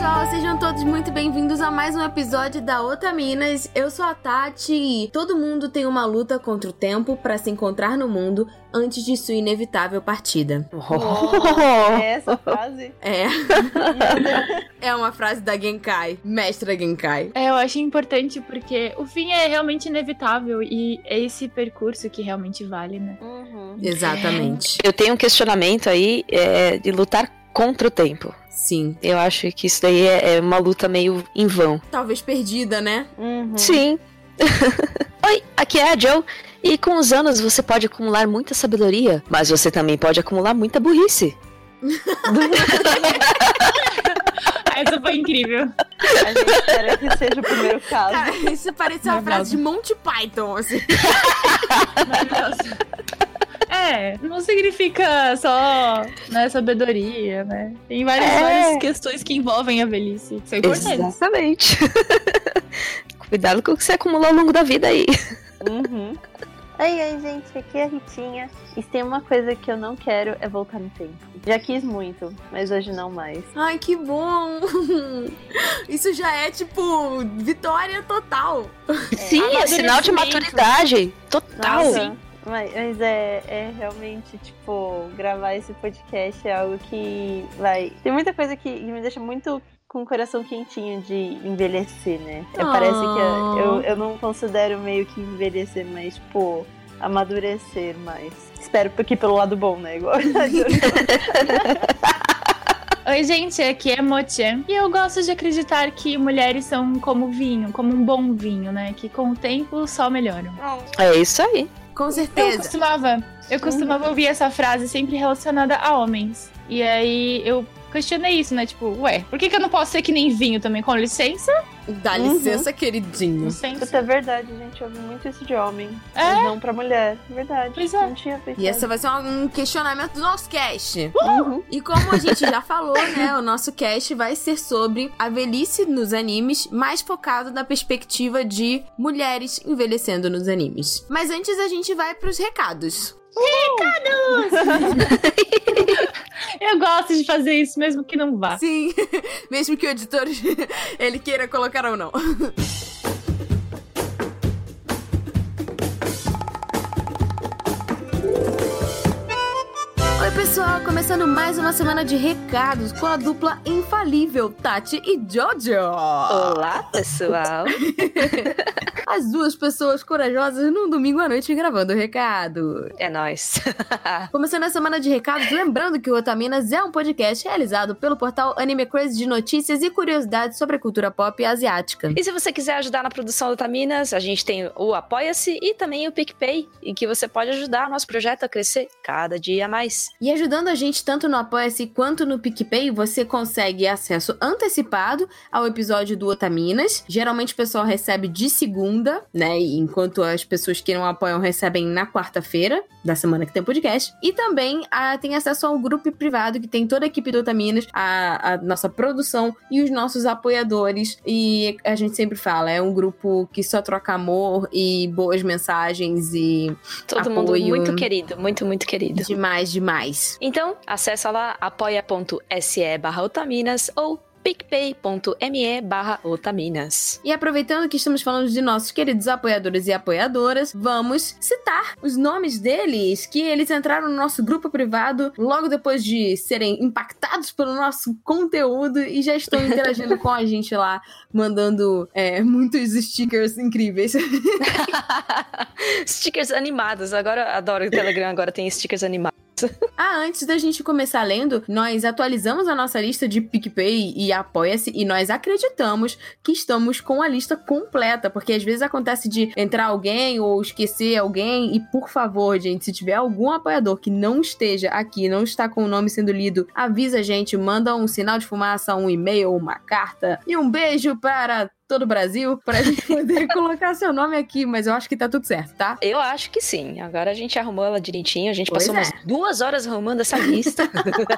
pessoal, sejam todos muito bem-vindos a mais um episódio da Otaminas. Eu sou a Tati e todo mundo tem uma luta contra o tempo para se encontrar no mundo antes de sua inevitável partida. Oh, é essa frase? É. é uma frase da Genkai, mestra Genkai. É, eu acho importante porque o fim é realmente inevitável e é esse percurso que realmente vale, né? Uhum. Exatamente. Eu tenho um questionamento aí é, de lutar contra o tempo. Sim. Eu acho que isso daí é, é uma luta meio em vão. Talvez perdida, né? Uhum. Sim. Oi, aqui é a Joe. E com os anos você pode acumular muita sabedoria, mas você também pode acumular muita burrice. Essa foi incrível. A gente espera que seja o primeiro caso. Cara, isso parece uma frase de Monty Python, assim. Maravilhoso. É, não significa só né, sabedoria, né? Tem várias, é. várias questões que envolvem a velhice. Isso é importante. Exatamente. Cuidado com o que você acumulou ao longo da vida aí. Uhum. Oi, oi, gente, aqui é a Ritinha. E tem uma coisa que eu não quero é voltar no tempo. Já quis muito, mas hoje não mais. Ai, que bom! Isso já é tipo vitória total. É, Sim, é sinal de maturidade. Total. Nossa. Mas, mas é, é realmente, tipo, gravar esse podcast é algo que vai. Tem muita coisa que, me deixa muito com o coração quentinho de envelhecer, né? Oh. Parece que eu, eu não considero meio que envelhecer, mas, tipo, amadurecer mais. Espero que pelo lado bom, né? Igual Oi, gente, aqui é Mochan. E eu gosto de acreditar que mulheres são como vinho, como um bom vinho, né? Que com o tempo só melhoram. É isso aí. Com certeza. Eu costumava, eu costumava ouvir essa frase sempre relacionada a homens. E aí eu questionei isso, né? Tipo, ué, por que, que eu não posso ser que nem vinho também? Com licença? Dá uhum. licença, queridinho. Licença. Isso é verdade, gente. ouve muito isso de homem. É? Mas não pra mulher. Verdade. Pois é. Não tinha pensado. E esse vai ser um questionamento do nosso cast. Uhum. E como a gente já falou, né? O nosso cast vai ser sobre a velhice nos animes, mais focado na perspectiva de mulheres envelhecendo nos animes. Mas antes a gente vai pros recados. Recados! Eu gosto de fazer isso, mesmo que não vá. Sim, mesmo que o editor ele queira colocar ou não. Pessoal! Começando mais uma semana de recados com a dupla infalível Tati e Jojo. Olá, pessoal! As duas pessoas corajosas num domingo à noite gravando o recado. É nóis. Começando a semana de recados, lembrando que o Otaminas é um podcast realizado pelo portal Anime Crazy de notícias e curiosidades sobre a cultura pop asiática. E se você quiser ajudar na produção do Otaminas, a gente tem o Apoia-se e também o PicPay, em que você pode ajudar o nosso projeto a crescer cada dia mais. E ajudando a gente tanto no Apoia-se quanto no PicPay, você consegue acesso antecipado ao episódio do Otaminas. Geralmente o pessoal recebe de segunda né? Enquanto as pessoas que não apoiam recebem na quarta-feira da semana que tem podcast. E também a, ah, tem acesso ao grupo privado que tem toda a equipe do Otaminas, a, a nossa produção e os nossos apoiadores. E a gente sempre fala, é um grupo que só troca amor e boas mensagens e todo apoio. mundo muito querido, muito muito querido. Demais, demais. Então, acessa lá apoia.se barra Otaminas ou picpay.me barra otaminas. E aproveitando que estamos falando de nossos queridos apoiadores e apoiadoras, vamos citar os nomes deles, que eles entraram no nosso grupo privado logo depois de serem impactados pelo nosso conteúdo e já estão interagindo com a gente lá, mandando é, muitos stickers incríveis. stickers animados, agora adoro o Telegram, agora tem stickers animados. Ah, antes da gente começar lendo, nós atualizamos a nossa lista de PicPay e Apoia-se e nós acreditamos que estamos com a lista completa, porque às vezes acontece de entrar alguém ou esquecer alguém e por favor, gente, se tiver algum apoiador que não esteja aqui, não está com o nome sendo lido, avisa a gente, manda um sinal de fumaça, um e-mail, uma carta e um beijo para todo o Brasil pra gente poder colocar seu nome aqui, mas eu acho que tá tudo certo, tá? Eu acho que sim. Agora a gente arrumou ela direitinho, a gente Pois passou é. umas duas horas arrumando essa lista.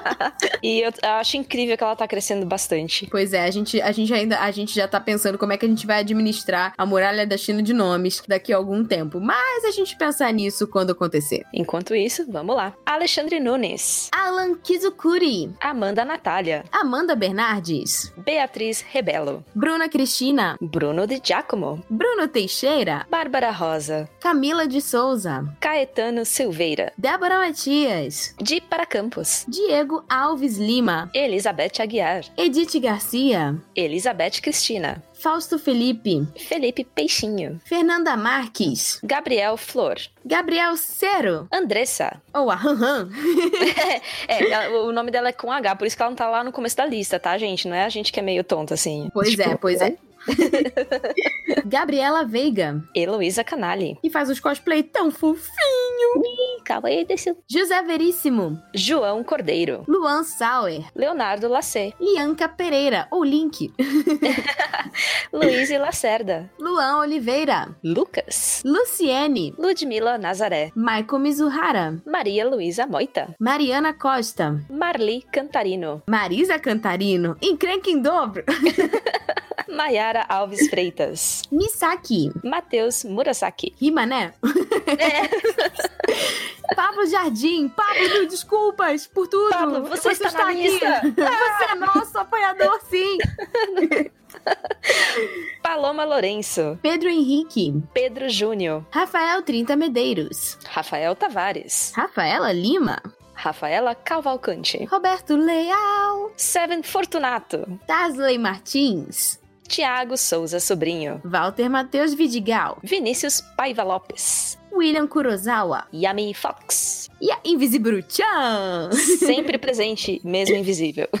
e eu acho incrível que ela tá crescendo bastante. Pois é, a gente, a gente ainda a gente já tá pensando como é que a gente vai administrar a muralha da China de nomes daqui a algum tempo. Mas a gente pensar nisso quando acontecer. Enquanto isso, vamos lá. Alexandre Nunes, Alan Kizukuri, Amanda Natália, Amanda Bernardes, Beatriz Rebelo, Bruna Cristina, Bruno de Giacomo, Bruno Teixeira, Bárbara Rosa, Camila de Souza, Caetano Silveira, Débora Matias, Di para Campos, Diego Alves Lima, Elizabeth Aguiar, Edith Garcia, Elizabeth Cristina, Fausto Felipe, Felipe Peixinho, Fernanda Marques, Gabriel Flor, Gabriel Cero, Andressa. ou a Han Han, É, ela- o nome dela é com H, por isso que ela não tá lá no começo da lista, tá, gente? Não é a gente que é meio tonta, assim. Pois Tipo, é, pois é. Gabriela Veiga, Heloísa Canali. que faz os cosplay tão fofinhos. Calma aí, desceu. José Veríssimo, João Cordeiro. Luan Sauer, Leonardo Lacê. Lianca Pereira, ou Link, Luiz e Lacerda. Luan Oliveira, Lucas. Luciene, Ludmila Nazaré. Michael Mizuhara, Maria Luísa Moita. Mariana Costa, Marli Cantarino. Marisa Cantarino, encrenca em dobro, Maiara Alves Freitas. Misaki, Matheus Murasaki. rima né? Pablo Jardim, Pablo, mil desculpas por tudo. Pablo, você está na aqui. lista. Você é nosso apoiador, sim. Paloma Lourenço. Pedro Henrique, Pedro Júnior. Rafael Trinta Medeiros, Rafael Tavares. Rafaela Lima, Rafaela Cavalcante. Roberto Leal, Seven Fortunato. Tasley Martins, Tiago Souza Sobrinho. Walter Matheus Vidigal, Vinícius Paiva Lopes. William Kurosawa Yami Fox. e a Invisible Chan. Sempre presente, mesmo invisível.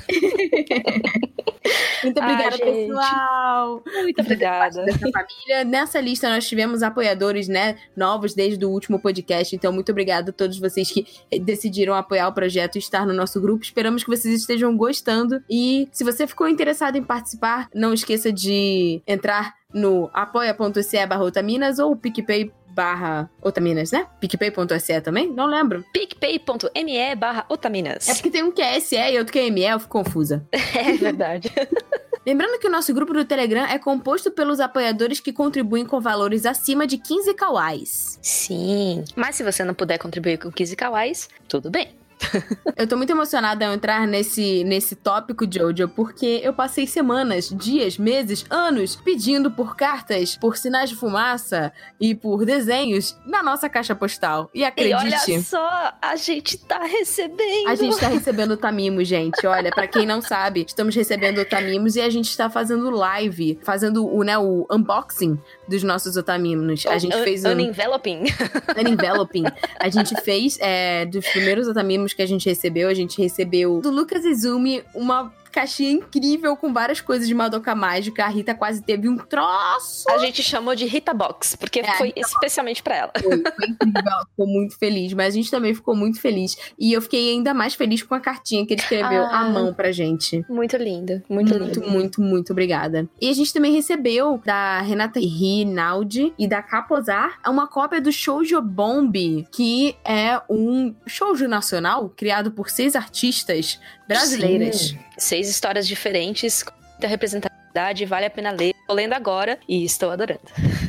Muito Ai, obrigada, gente. pessoal. Muito obrigada. Família. Nessa lista nós tivemos apoiadores, né, novos desde o último podcast. Então, muito obrigada a todos vocês que decidiram apoiar o projeto e estar no nosso grupo. Esperamos que vocês estejam gostando. E se você ficou interessado em participar, não esqueça de entrar no apoia.se barra Otaminas ou PicPay barra Otaminas, né? PicPay.se também? Não lembro. picpay.me barra otaminas. É porque tem um que é SE e outro que é ME, eu fico confusa. É verdade. Lembrando que o nosso grupo do Telegram é composto pelos apoiadores que contribuem com valores acima de 15 kawais. Sim. Mas se você não puder contribuir com 15 kawais, tudo bem. Eu tô muito emocionada ao entrar nesse, nesse tópico, Jojo, porque eu passei semanas, dias, meses, anos pedindo por cartas, por sinais de fumaça e por desenhos na nossa caixa postal. E E acredite. olha só, a gente tá recebendo. A gente tá recebendo o Tamimos, gente. Olha, pra quem não sabe, estamos recebendo o Tamimos e a gente tá fazendo live, fazendo o, né, o unboxing dos nossos Otamimos. A gente Un- fez um Unenveloping. unenveloping. A gente fez é, dos primeiros Otamimos que a gente recebeu, a gente recebeu do Lucas Izumi uma caixinha incrível com várias coisas de Madoka Mágica. A Rita quase teve um troço. A gente chamou de Rita Box, porque É, foi especialmente pra ela. Foi, foi incrível, ela ficou muito feliz, mas a gente também ficou muito feliz. E eu fiquei ainda mais feliz com a cartinha que ele escreveu Ah. à mão pra gente. Muito lindo, muito, Muito, lindo. muito, muito obrigada. E a gente também recebeu da Renata Rinaldi e da Capozar uma cópia do Shoujo Bomb, que é um shoujo nacional criado por seis artistas brasileiras. Sim. Seis histórias diferentes, muita representatividade, vale a pena ler. Tô lendo agora e estou adorando.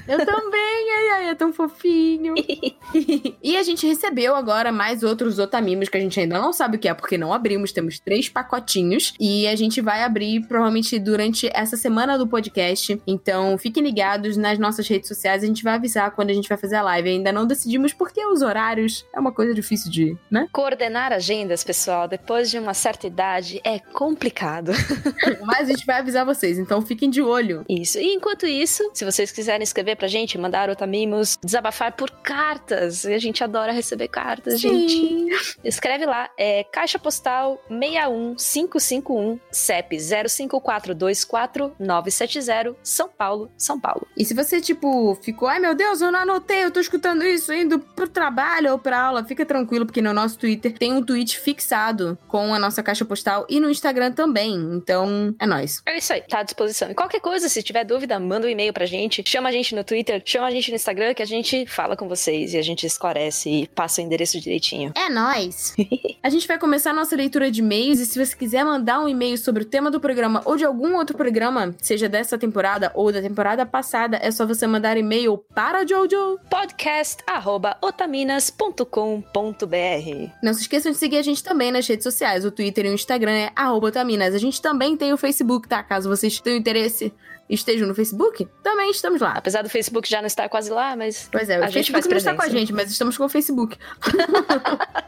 Eu também, ai, ai, é tão fofinho. e a gente recebeu agora mais outros otamimos que a gente ainda não sabe o que é, porque não abrimos. Temos três pacotinhos e a gente vai abrir provavelmente durante essa semana do podcast. Então fiquem ligados nas nossas redes sociais. A gente vai avisar quando a gente vai fazer a live. Ainda não decidimos porque os horários é uma coisa difícil de, né? Coordenar agendas, pessoal, depois de uma certa idade é complicado. Mas a gente vai avisar vocês. Então fiquem de olho. Isso. E enquanto isso, se vocês quiserem escrever pra gente, mandar otamimos, desabafar por cartas, a gente adora receber cartas, gente. Escreve lá, é caixa postal 61551, CEP 05424970, São Paulo, São Paulo. E se você, tipo, ficou, ai meu Deus, eu não anotei, eu tô escutando isso indo pro trabalho ou pra aula, fica tranquilo, porque no nosso Twitter tem um tweet fixado com a nossa caixa postal e no Instagram também. Então, é nóis. É isso aí, tá à disposição. E qualquer coisa, se tiver dúvida, manda um e-mail pra gente, chama a gente no Twitter, chama a gente no Instagram, que a gente fala com vocês e a gente esclarece e passa o endereço direitinho. É nóis! a gente vai começar a nossa leitura de e-mails e se você quiser mandar um e-mail sobre o tema do programa ou de algum outro programa, seja dessa temporada ou da temporada passada, é só você mandar e-mail para Jojo. podcast@otaminas.com.br. Não se esqueçam de seguir a gente também nas redes sociais. O Twitter e o Instagram é Otaminas. A gente também tem o Facebook, tá? Caso vocês tenham interesse e estejam no Facebook, também estamos lá. Apesar do Facebook já não estar quase lá, mas Pois é, o Facebook não está com a gente, mas estamos com o Facebook.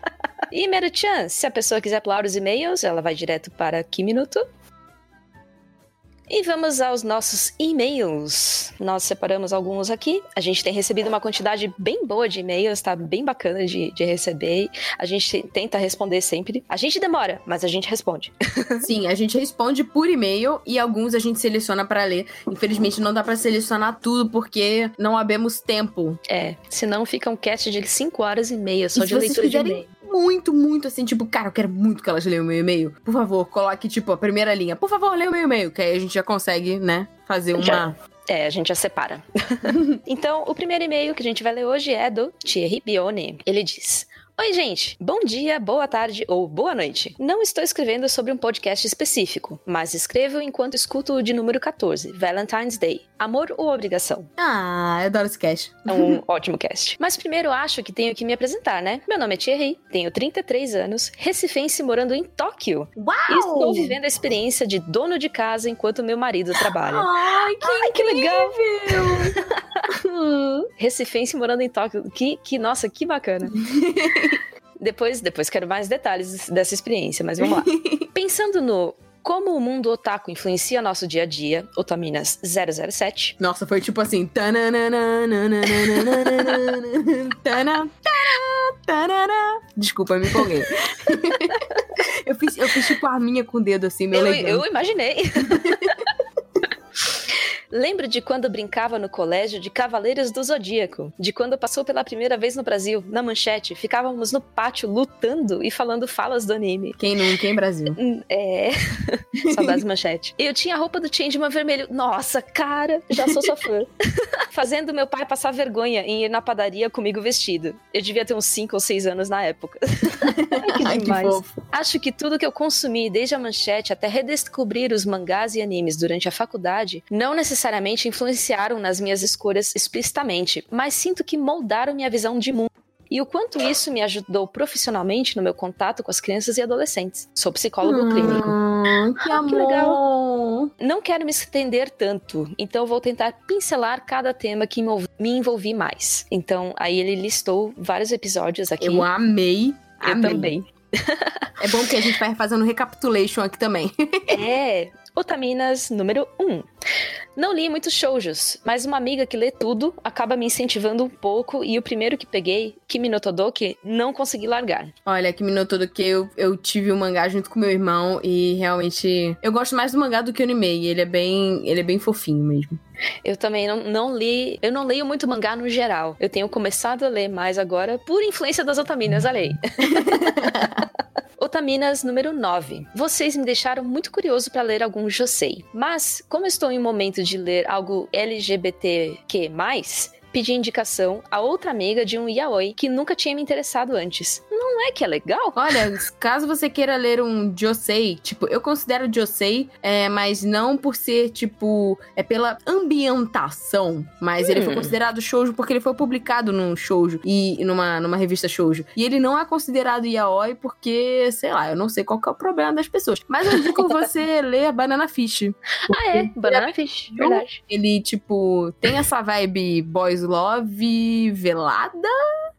E Meru-chan, se a pessoa quiser pular os e-mails, ela vai direto para que minuto? E vamos aos nossos e-mails. Nós separamos alguns aqui. A gente tem recebido uma quantidade bem boa de e-mails, tá bem bacana de, de receber. A gente tenta responder sempre. A gente demora, mas a gente responde. Sim, a gente responde por e-mail e alguns a gente seleciona para ler. Infelizmente não dá para selecionar tudo porque não abemos tempo. É, senão fica um cast de 5 horas e meia só E de leitura de e-mail. Muito, muito assim, tipo, cara, eu quero muito que elas leiam o meu e-mail. Por favor, coloque, tipo, a primeira linha. Por favor, leia o meu e-mail, que aí a gente já consegue, né, fazer uma. Já. É, a gente já separa. então, o primeiro e-mail que a gente vai ler hoje é do Thierry Bione. Ele diz. Oi, gente. Bom dia, boa tarde ou boa noite. Não estou escrevendo sobre um podcast específico, mas escrevo enquanto escuto o de número 14, Valentine's Day. Amor ou obrigação? Ah, eu adoro esse cast. É um ótimo cast. Mas primeiro acho que tenho que me apresentar, né? Meu nome é Thierry, tenho 33 anos, recifense morando em Tóquio. Uau! E estou vivendo a experiência de dono de casa enquanto meu marido trabalha. Ai, que, Ai, que legal! Recifense morando em Tóquio. Que, que nossa, que bacana. depois, depois quero mais detalhes dessa experiência, mas vamos lá. Pensando no como o mundo otaku influencia nosso dia a dia, Otaminas 007, Nossa, foi tipo assim. Desculpa, eu me empolguei. eu, fiz, eu fiz tipo a minha com o dedo assim, meio eu, eu imaginei. Lembro de quando brincava no colégio de Cavaleiros do Zodíaco, de quando passou pela primeira vez no Brasil, na manchete, ficávamos no pátio lutando e falando falas do anime. Quem nunca, em Brasil? Hum, É. Saudades manchete. Eu tinha a roupa do Changeman vermelho. Nossa, cara, já sou sua fã. Fazendo meu pai passar vergonha em ir na padaria comigo vestido. Eu devia ter uns 5 ou 6 anos na época. Ai, que demais. fofo. Acho que tudo que eu consumi, desde a manchete até redescobrir os mangás e animes durante a faculdade, não necessariamente influenciaram nas minhas escolhas explicitamente, mas sinto que moldaram minha visão de mundo. E o quanto isso me ajudou profissionalmente no meu contato com as crianças e adolescentes. Sou psicólogo clínico. Ah, que Ah, que amor. Não quero me estender tanto, então vou tentar pincelar cada tema que me envolvi mais. Então, aí ele listou vários episódios aqui. Eu amei. Eu amei. também. É bom que a gente vai fazendo recapitulation aqui também. É, Otaminas número 1. Um. Não li muitos shoujos, mas uma amiga que lê tudo acaba me incentivando um pouco e o primeiro que peguei, Kimi no Todoke, não consegui largar. Olha, notou do que eu, eu tive o mangá junto com meu irmão e realmente eu gosto mais do mangá do que o anime. Ele é bem, ele é bem fofinho mesmo. Eu também não, não li, eu não leio muito mangá no geral. Eu tenho começado a ler mais agora por influência das Otaminas, olha aí. Otaminas número 9. Vocês me deixaram muito curioso para ler algum Josei. Mas, como estou em um momento de ler algo LGBTQ+, pedi indicação a outra amiga de um yaoi que nunca tinha me interessado antes. Não é que é legal? Olha, caso você queira ler um Josei, tipo, eu considero Josei, é, mas não por ser, tipo, é pela ambientação, mas ele foi Hum. considerado shoujo porque ele foi publicado num shoujo e numa, numa revista shoujo. E ele não é considerado yaoi porque, sei lá, eu não sei qual que é o problema das pessoas. Mas eu digo você ler Banana Fish. Ah, é. Banana Fish. Verdade. Ele, tipo, tem essa vibe boys love velada.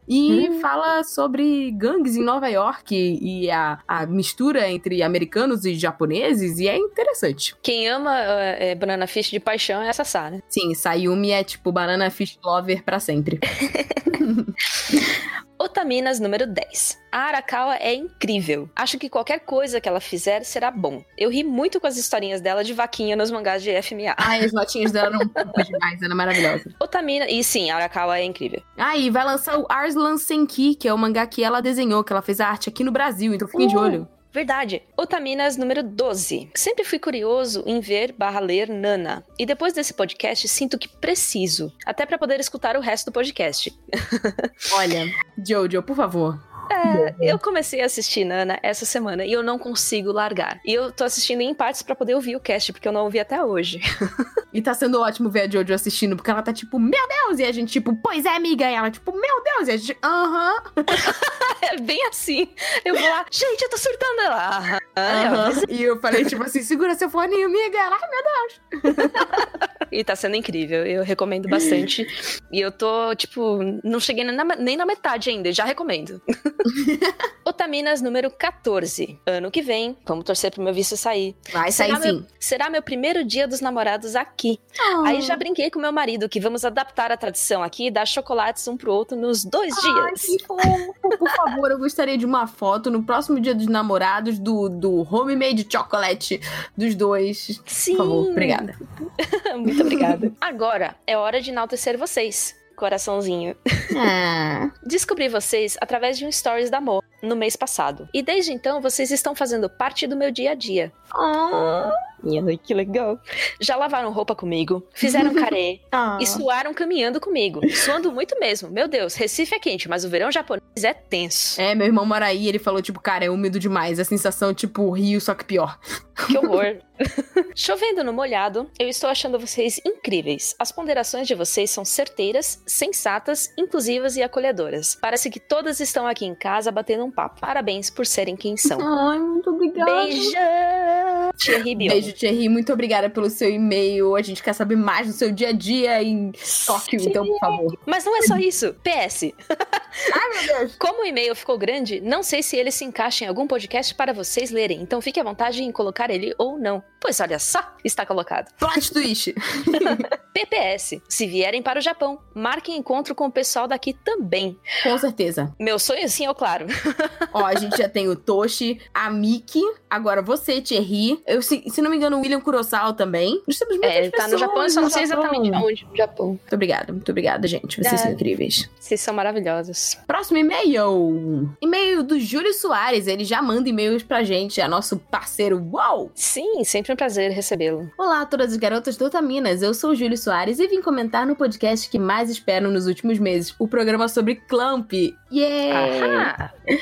E Hum. fala sobre gangues em Nova York e a, a mistura entre americanos e japoneses, e é interessante. Quem ama é, Banana Fish de paixão é essa Sá, né? Sim, Sayumi é tipo banana fish lover pra sempre. Otaminas número 10. A Arakawa é incrível. Acho que qualquer coisa que ela fizer será bom. Eu ri muito com as historinhas dela de vaquinha nos mangás de FMA. Ai, as notinhas dela eram um demais, era maravilhosa. Otamina, e sim, a Arakawa é incrível. Ah, e vai lançar o Arslan Senki, que é o mangá que ela desenhou, que ela fez a arte aqui no Brasil, então fiquem de Uh. olho. Verdade. Otaminas número 12. Sempre fui curioso em ver barra ler Nana. E depois desse podcast, sinto que preciso. Até pra poder escutar o resto do podcast. Olha, Jojo, por favor. É, eu comecei a assistir Nana essa semana e eu não consigo largar. E eu tô assistindo em partes pra poder ouvir o cast, porque eu não ouvi até hoje. E tá sendo ótimo ver a Jojo assistindo, porque ela tá tipo, meu Deus! E a gente, tipo, pois é, amiga. E ela, tipo, meu Deus! E a gente, aham. É bem assim. Eu vou lá, gente, eu tô surtando ela. "Aham." Ela, aham. E eu falei, tipo assim, segura seu fone, amiga. Ela, ai, meu Deus. E tá sendo incrível, eu recomendo bastante. e eu tô, tipo, não cheguei nem na, nem na metade ainda, já recomendo. Otaminas número 14. Ano que vem, vamos torcer pro meu visto sair. Vai sair Será meu, sim. será meu primeiro dia dos namorados aqui. Aí já brinquei com meu marido que vamos adaptar a tradição aqui e dar chocolates um pro outro nos dois Ai, dias. que fofo. Por favor, eu gostaria de uma foto no próximo dia dos namorados do, do homemade chocolate dos dois. Sim. Por favor, obrigada. Muito obrigada. Agora é hora de enaltecer vocês. Coraçãozinho. Ah, Descobri vocês através de um stories da Mo no mês passado. E desde então vocês estão fazendo parte do meu dia a dia. Ah. Ai, que legal. Já lavaram roupa comigo, fizeram carê ah. e suaram caminhando comigo. Suando muito mesmo. Meu Deus, Recife é quente, mas o verão japonês é tenso. É, meu irmão mora aí, ele falou, tipo, cara, é úmido demais. A sensação, tipo, rio, só que pior. Que horror. Chovendo no molhado, eu estou achando vocês incríveis. As ponderações de vocês são certeiras, sensatas, inclusivas e acolhedoras. Parece que todas estão aqui em casa batendo um papo. Parabéns por serem quem são. Ai, muito obrigada. Beijão! Thierry Bion. Beijo, Thierry. Muito obrigada pelo seu e-mail. A gente quer saber mais do seu dia a dia em Tóquio, então, por favor. Mas não é só isso. PS. Ai, meu Deus. Como o e-mail ficou grande, não sei se ele se encaixa em algum podcast para vocês lerem. Então fique à vontade em colocar ele ou não. Pois olha só, está colocado. Plot twist. PPS. Se vierem para o Japão, marquem encontro com o pessoal daqui também. Com certeza. Meu sonho sim, é claro. Ó, a gente já tem o Toshi, a Miki, agora você, Thierry. Eu, se, se não me engano, o William Kurosawa também. Nós temos muitas É, ele tá no pessoas Japão, eu só não sei exatamente onde no Japão. Muito obrigada, muito obrigada, gente. Vocês É. são incríveis. Vocês são maravilhosos. Próximo e-mail. E-mail do Júlio Soares. Ele já manda e-mails pra gente. É nosso parceiro. Uau! Sim, sempre um prazer recebê-lo. Olá a todas as garotas do Otaminas, eu sou o Júlio Soares e vim comentar no podcast que mais espero nos últimos meses, o programa sobre Clamp. Yeah! Ahá!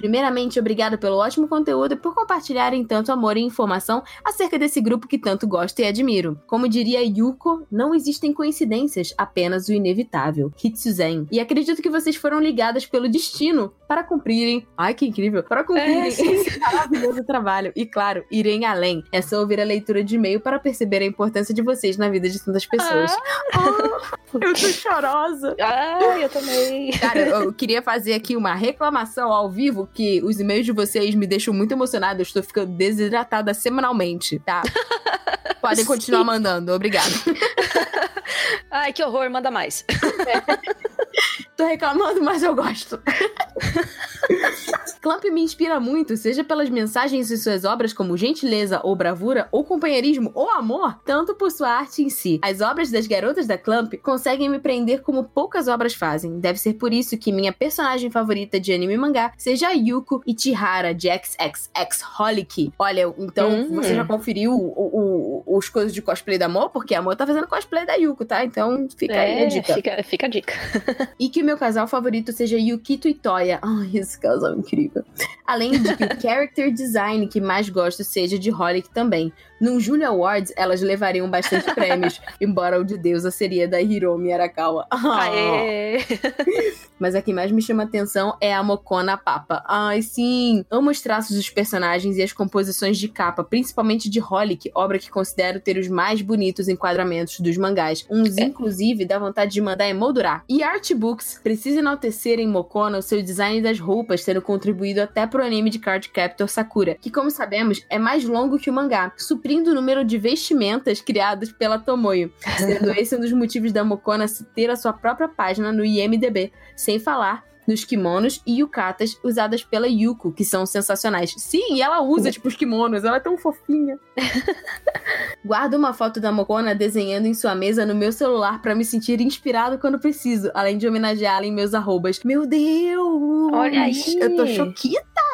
Primeiramente, obrigada pelo ótimo conteúdo e por compartilharem tanto amor e informação acerca desse grupo que tanto gosto e admiro. Como diria Yuko, não existem coincidências, apenas o inevitável. Hitsuzen. E acredito que vocês foram ligadas pelo destino para cumprirem. Ai, que incrível! Para cumprirem É, esse maravilhoso trabalho. E claro, irem além. É só ouvir a leitura de e-mail para perceber a importância de vocês na vida de tantas pessoas. Ah, eu tô chorosa. Ah, eu também. Cara, eu queria fazer aqui uma reclamação ao vivo que os e-mails de vocês me deixam muito emocionada. Eu estou ficando desidratada semanalmente, tá? Podem continuar Sim. mandando, obrigada. Ai, que horror, manda mais. Tô reclamando, mas eu gosto. Clamp me inspira muito, seja pelas mensagens em suas obras como gentileza ou bravura, ou companheirismo ou amor, tanto por sua arte em si. As obras das garotas da Clamp conseguem me prender como poucas obras fazem. Deve ser por isso que minha personagem favorita de anime e mangá seja a Yuko Ichihara de XXX Holic. Olha, então Hum. você já conferiu o- o- os coisas de cosplay da Amor? Porque a Amor tá fazendo cosplay da Yuko, tá? Então fica aí a É, dica. fica, fica a dica. E que o meu casal favorito seja Yukito e Toya. Ai, esse casal é incrível. Além de que o character design que mais gosto seja de Holic também. Num Julia Awards, elas levariam bastante prêmios, embora o de deusa seria da Hiromi Arakawa. Aê! Mas a que mais me chama atenção é a Mokona Papa. Ai, sim! Amo os traços dos personagens e as composições de capa, principalmente de Holic, obra que considero ter os mais bonitos enquadramentos dos mangás. Uns, É. inclusive, dá vontade de mandar emoldurar. E Artbooks precisa enaltecer em Mokona o seu design das roupas, tendo contribuído até pro anime de Card Captor Sakura, que, como sabemos, é mais longo que o mangá, suprindo o número de vestimentas criadas pela Tomoyo. Sendo esse um dos motivos da Mokona ter a sua própria página no IMDB, sem falar nos kimonos e yukatas usadas pela Yuko, que são sensacionais. Sim, e ela usa, tipo, os kimonos, ela é tão fofinha. Guardo uma foto da Mokona desenhando em sua mesa no meu celular para me sentir inspirado quando preciso, além de homenageá-la em meus arrobas. Meu Deus! Olha aí! Eu tô choquita!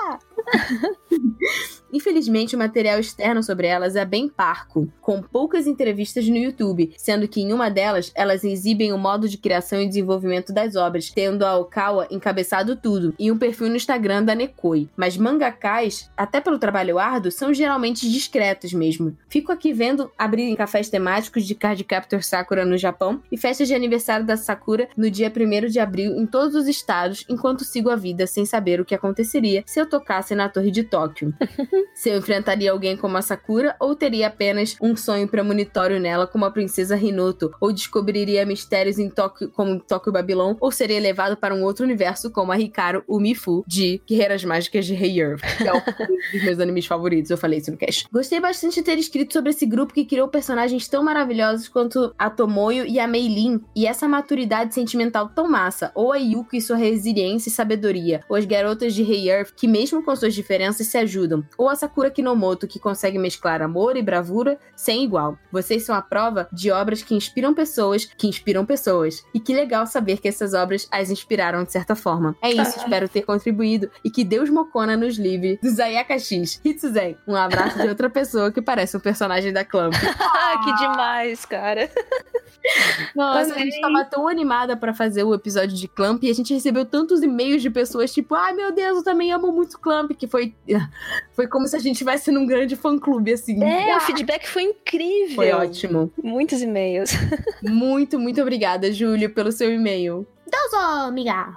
Infelizmente, o material externo sobre elas é bem parco, com poucas entrevistas no YouTube, sendo que em uma delas elas exibem o modo de criação e desenvolvimento das obras, tendo a Okawa encabeçado tudo, e um perfil no Instagram da Nekoi. Mas mangakas, até pelo trabalho árduo, são geralmente discretos mesmo. Fico aqui vendo abrirem cafés temáticos de Card Captor Sakura no Japão e festas de aniversário da Sakura no dia 1 de abril em todos os estados, enquanto sigo a vida sem saber o que aconteceria se eu tocasse na Torre de Tóquio. se eu enfrentaria alguém como a Sakura ou teria apenas um sonho premonitório nela como a princesa Hinoto, ou descobriria mistérios em Tóquio como Tóquio Babilon, ou seria levado para um outro universo como a Hikaru Umifu de Guerreiras Mágicas de Rei Earth, que é um dos meus animes favoritos, eu falei isso no cast. Gostei bastante de ter escrito sobre esse grupo que criou personagens tão maravilhosos quanto a Tomoyo e a Meilin, e essa maturidade sentimental tão massa, ou a Yuko e sua resiliência e sabedoria, ou as garotas de Rei Earth que mesmo com suas diferenças se ajudam, ou a Sakura Kinomoto, que consegue mesclar amor e bravura sem igual. Vocês são a prova de obras que inspiram pessoas, que inspiram pessoas. E que legal saber que essas obras as inspiraram de certa forma. É isso, espero ter contribuído e que Deus Mokona nos livre do Zayaka X. Hitsuzen, um abraço de outra pessoa que parece um personagem da Clamp. Ah, que demais, cara. Nossa, a gente tava tão animada para fazer o episódio de Clamp e a gente recebeu tantos e-mails de pessoas tipo, ai meu Deus, eu também amo muito Clamp, que foi, foi como se a gente estivesse num grande fã-clube, assim. É, ah, o feedback foi incrível. Foi ótimo. Muitos e-mails. Muito, muito obrigada, Júlio, pelo seu e-mail. Dozo, amiga!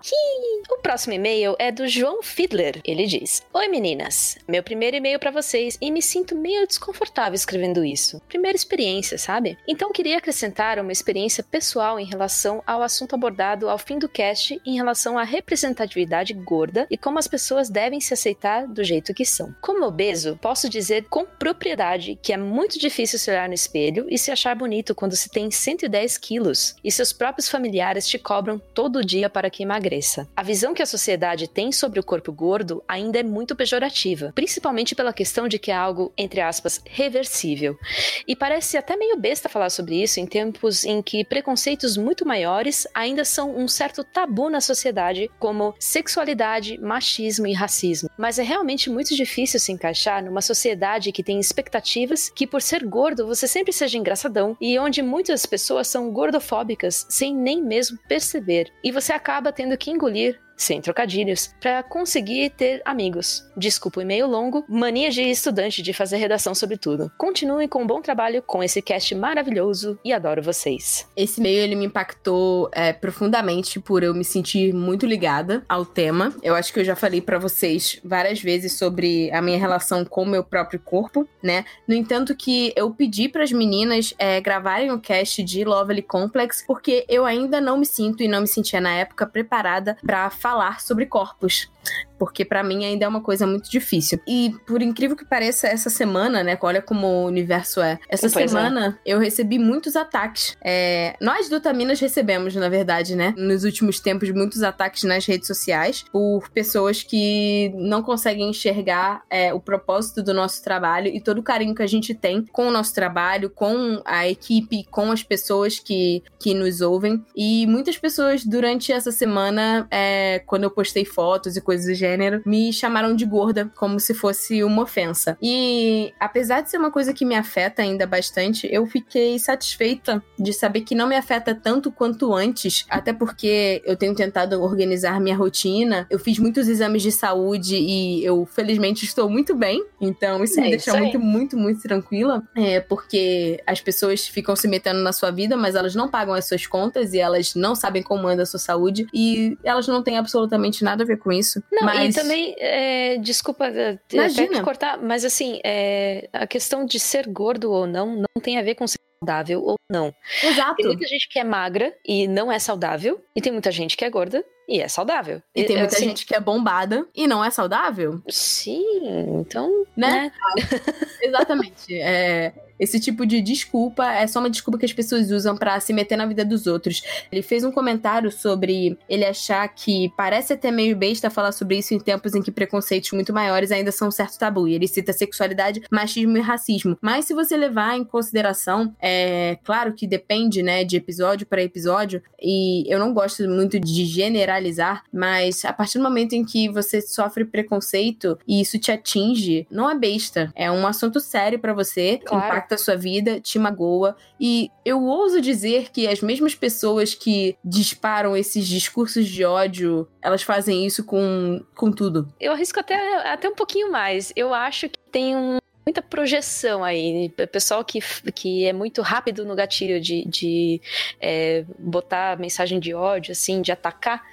O próximo e-mail é do João Fiedler. Ele diz: Oi meninas, meu primeiro e-mail para vocês e me sinto meio desconfortável escrevendo isso. Primeira experiência, sabe? Então queria acrescentar uma experiência pessoal em relação ao assunto abordado ao fim do cast em relação à representatividade gorda e como as pessoas devem se aceitar do jeito que são. Como obeso, posso dizer com propriedade que é muito difícil se olhar no espelho e se achar bonito quando se tem 110 quilos e seus próprios familiares te cobram todo dia para que emagreça. A visão que a sociedade tem sobre o corpo gordo ainda é muito pejorativa, principalmente pela questão de que é algo, entre aspas, reversível. E parece até meio besta falar sobre isso em tempos em que preconceitos muito maiores ainda são um certo tabu na sociedade, como sexualidade, machismo e racismo. Mas é realmente muito difícil se encaixar numa sociedade que tem expectativas que, por ser gordo, você sempre seja engraçadão e onde muitas pessoas são gordofóbicas sem nem mesmo perceber e você acaba tendo que engolir sem trocadilhos, para conseguir ter amigos. Desculpa o e-mail longo, mania de estudante de fazer redação sobre tudo. Continue com um bom trabalho com esse cast maravilhoso e adoro vocês. Esse e-mail ele me impactou é, profundamente por eu me sentir muito ligada ao tema. Eu acho que eu já falei para vocês várias vezes sobre a minha relação com o meu próprio corpo, né? No entanto, que eu pedi para as meninas é, gravarem o um cast de Lovely Complex porque eu ainda não me sinto e não me sentia na época preparada para falar falar sobre corpos porque para mim ainda é uma coisa muito difícil. E por incrível que pareça, essa semana, né, olha como o universo é. Essa pois é. semana é. eu recebi muitos ataques. É, nós do Taminas recebemos, na verdade, né, nos últimos tempos, muitos ataques nas redes sociais por pessoas que não conseguem enxergar é, o propósito do nosso trabalho e todo o carinho que a gente tem com o nosso trabalho, com a equipe, com as pessoas que, que nos ouvem. E muitas pessoas durante essa semana, é, quando eu postei fotos e coisas do gênero, me chamaram de gorda, como se fosse uma ofensa. E apesar de ser uma coisa que me afeta ainda bastante, eu fiquei satisfeita de saber que não me afeta tanto quanto antes, até porque eu tenho tentado organizar minha rotina. Eu fiz muitos exames de saúde e eu felizmente estou muito bem. Então isso é me deixa isso muito, muito, muito tranquila, é, porque as pessoas ficam se metendo na sua vida, mas elas não pagam as suas contas e elas não sabem como anda a sua saúde e elas não têm absolutamente nada a ver com isso. Não, mas... e também, é, desculpa é, até cortar, mas assim, é, a questão de ser gordo ou não não tem a ver com ser saudável ou não. Exato. Tem muita gente que é magra e não é saudável, e tem muita gente que é gorda e é saudável. E tem muita assim, gente que é bombada e não é saudável. Sim, então. Né? né? Exatamente. É, esse tipo de desculpa é só uma desculpa que as pessoas usam para se meter na vida dos outros. Ele fez um comentário sobre ele achar que parece até meio besta falar sobre isso em tempos em que preconceitos muito maiores ainda são um certo tabu. E ele cita sexualidade, machismo e racismo. Mas se você levar em consideração, é claro que depende, né, de episódio para episódio, e eu não gosto muito de generalizar, mas a partir do momento em que você sofre preconceito e isso te atinge, não é besta. É um assunto sério para você, Claro. impacta a sua vida, te magoa. E eu ouso dizer que as mesmas pessoas que disparam esses discursos de ódio, elas fazem isso com, com tudo. Eu arrisco até, até um pouquinho mais. Eu acho que tem um- muita projeção aí. O Pessoal que, que é muito rápido no gatilho de, de é, botar mensagem de ódio, assim, de atacar,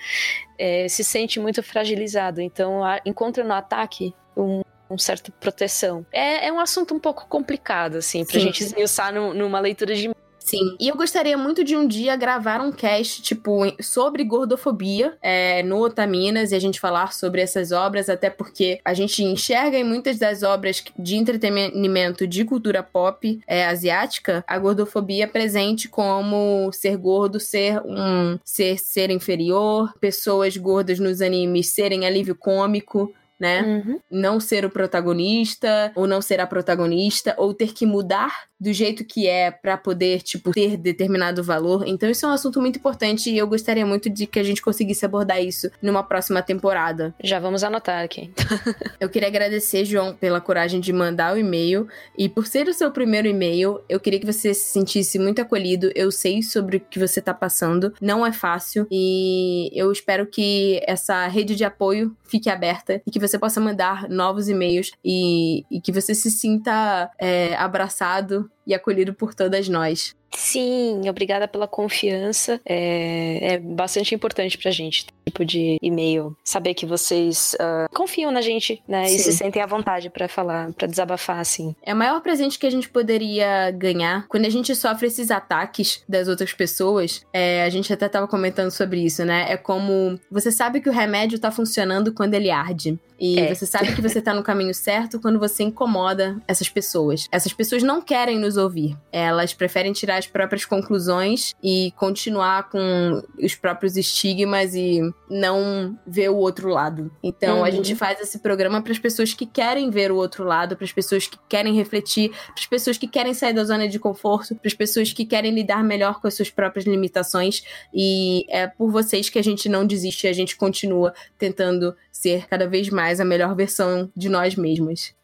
é, se sente muito fragilizado. Então, a- encontra no ataque um, um certa proteção. É, é um assunto um pouco complicado, assim, pra Sim. gente esmiuçar num- numa leitura de Sim. E eu gostaria muito de um dia gravar um cast, tipo, sobre gordofobia é, no Otaminas e a gente falar sobre essas obras, até porque a gente enxerga em muitas das obras de entretenimento de cultura pop é, asiática a gordofobia presente como ser gordo, ser um ser, ser inferior, pessoas gordas nos animes serem alívio cômico. Né? Uhum. não ser o protagonista ou não ser a protagonista ou ter que mudar do jeito que é pra poder tipo ter determinado valor. Então isso é um assunto muito importante e eu gostaria muito de que a gente conseguisse abordar isso numa próxima temporada. Já vamos anotar aqui. Eu queria agradecer João pela coragem de mandar o e-mail e por ser o seu primeiro e-mail, eu queria que você se sentisse muito acolhido. Eu sei sobre o que você tá passando, não é fácil e eu espero que essa rede de apoio fique aberta e que você possa mandar novos e-mails e, e que você se sinta é, abraçado e acolhido por todas nós. Sim, obrigada pela confiança. É, é bastante importante pra gente, tipo de e-mail. Saber que vocês ah, confiam na gente, né? E Sim. se sentem à vontade pra falar, pra desabafar, assim. É o maior presente que a gente poderia ganhar quando a gente sofre esses ataques das outras pessoas. é, a gente até tava comentando sobre isso, né? É como você sabe que o remédio tá funcionando quando ele arde. E É. você sabe que você tá no caminho certo quando você incomoda essas pessoas. Essas pessoas não querem nos ouvir. Elas preferem tirar as próprias conclusões e continuar com os próprios estigmas e não ver o outro lado. Então a Uhum. gente faz esse programa para as pessoas que querem ver o outro lado, para as pessoas que querem refletir, para as pessoas que querem sair da zona de conforto, para as pessoas que querem lidar melhor com as suas próprias limitações. E é por vocês que a gente não desiste, a gente continua tentando ser cada vez mais a melhor versão de nós mesmos.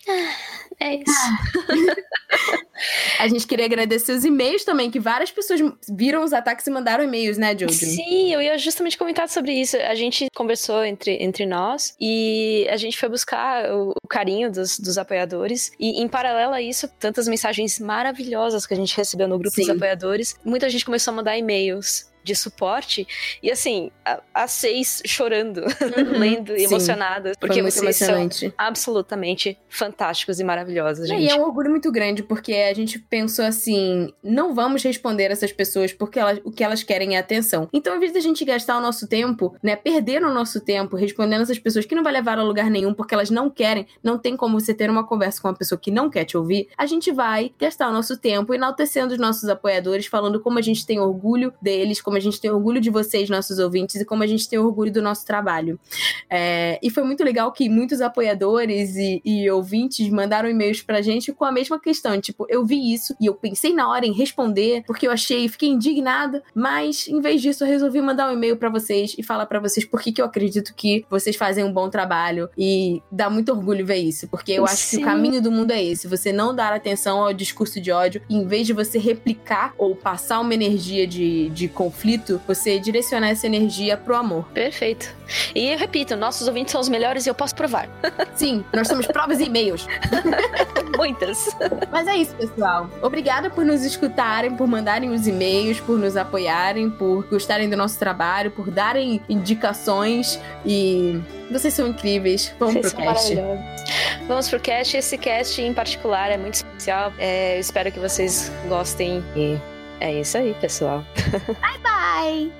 É isso. A gente queria agradecer os e-mails também, que várias pessoas viram os ataques e mandaram e-mails, né, Jojo? Sim, eu ia justamente comentar sobre isso. A gente conversou entre, entre nós e a gente foi buscar o, o carinho dos, dos apoiadores. E em paralelo a isso, tantas mensagens maravilhosas que a gente recebeu no grupo dos Sim. apoiadores. Muita gente começou a mandar e-mails de suporte e assim, as seis chorando, lendo Uhum. sim. emocionadas, porque vocês são absolutamente fantásticos e maravilhosos, É, gente. E é um orgulho muito grande, porque a gente pensou assim: não vamos responder essas pessoas porque elas, o que elas querem é atenção. Então, ao invés da gente gastar o nosso tempo, né, perder o nosso tempo respondendo essas pessoas que não vai levar a lugar nenhum porque elas não querem, não tem como você ter uma conversa com uma pessoa que não quer te ouvir, a gente vai gastar o nosso tempo enaltecendo os nossos apoiadores, falando como a gente tem orgulho deles, como a gente tem orgulho de vocês, nossos ouvintes, e como a gente tem orgulho do nosso trabalho. É, e foi muito legal que muitos apoiadores e, e ouvintes mandaram e-mails pra gente com a mesma questão. Tipo, eu vi isso e eu pensei na hora em responder, porque eu achei, fiquei indignada, mas em vez disso eu resolvi mandar um e-mail pra vocês e falar pra vocês por que eu acredito que vocês fazem um bom trabalho e dá muito orgulho ver isso, porque eu acho que Sim. o caminho do mundo é esse, você não dar atenção ao discurso de ódio, e em vez de você replicar ou passar uma energia de, de conflito, você direcionar essa energia pro amor. Perfeito. E eu repito, nossos ouvintes são os melhores e eu posso provar. Sim, nós somos provas e e-mails. Muitas. Mas é isso, pessoal. Obrigada por nos escutarem, por mandarem os e-mails, por nos apoiarem, por gostarem do nosso trabalho, por darem indicações e vocês são incríveis. Vamos Vocês pro cast. Vamos pro cast. Esse cast em particular é muito especial. É, eu espero que vocês gostem. E é isso aí, pessoal. Bye!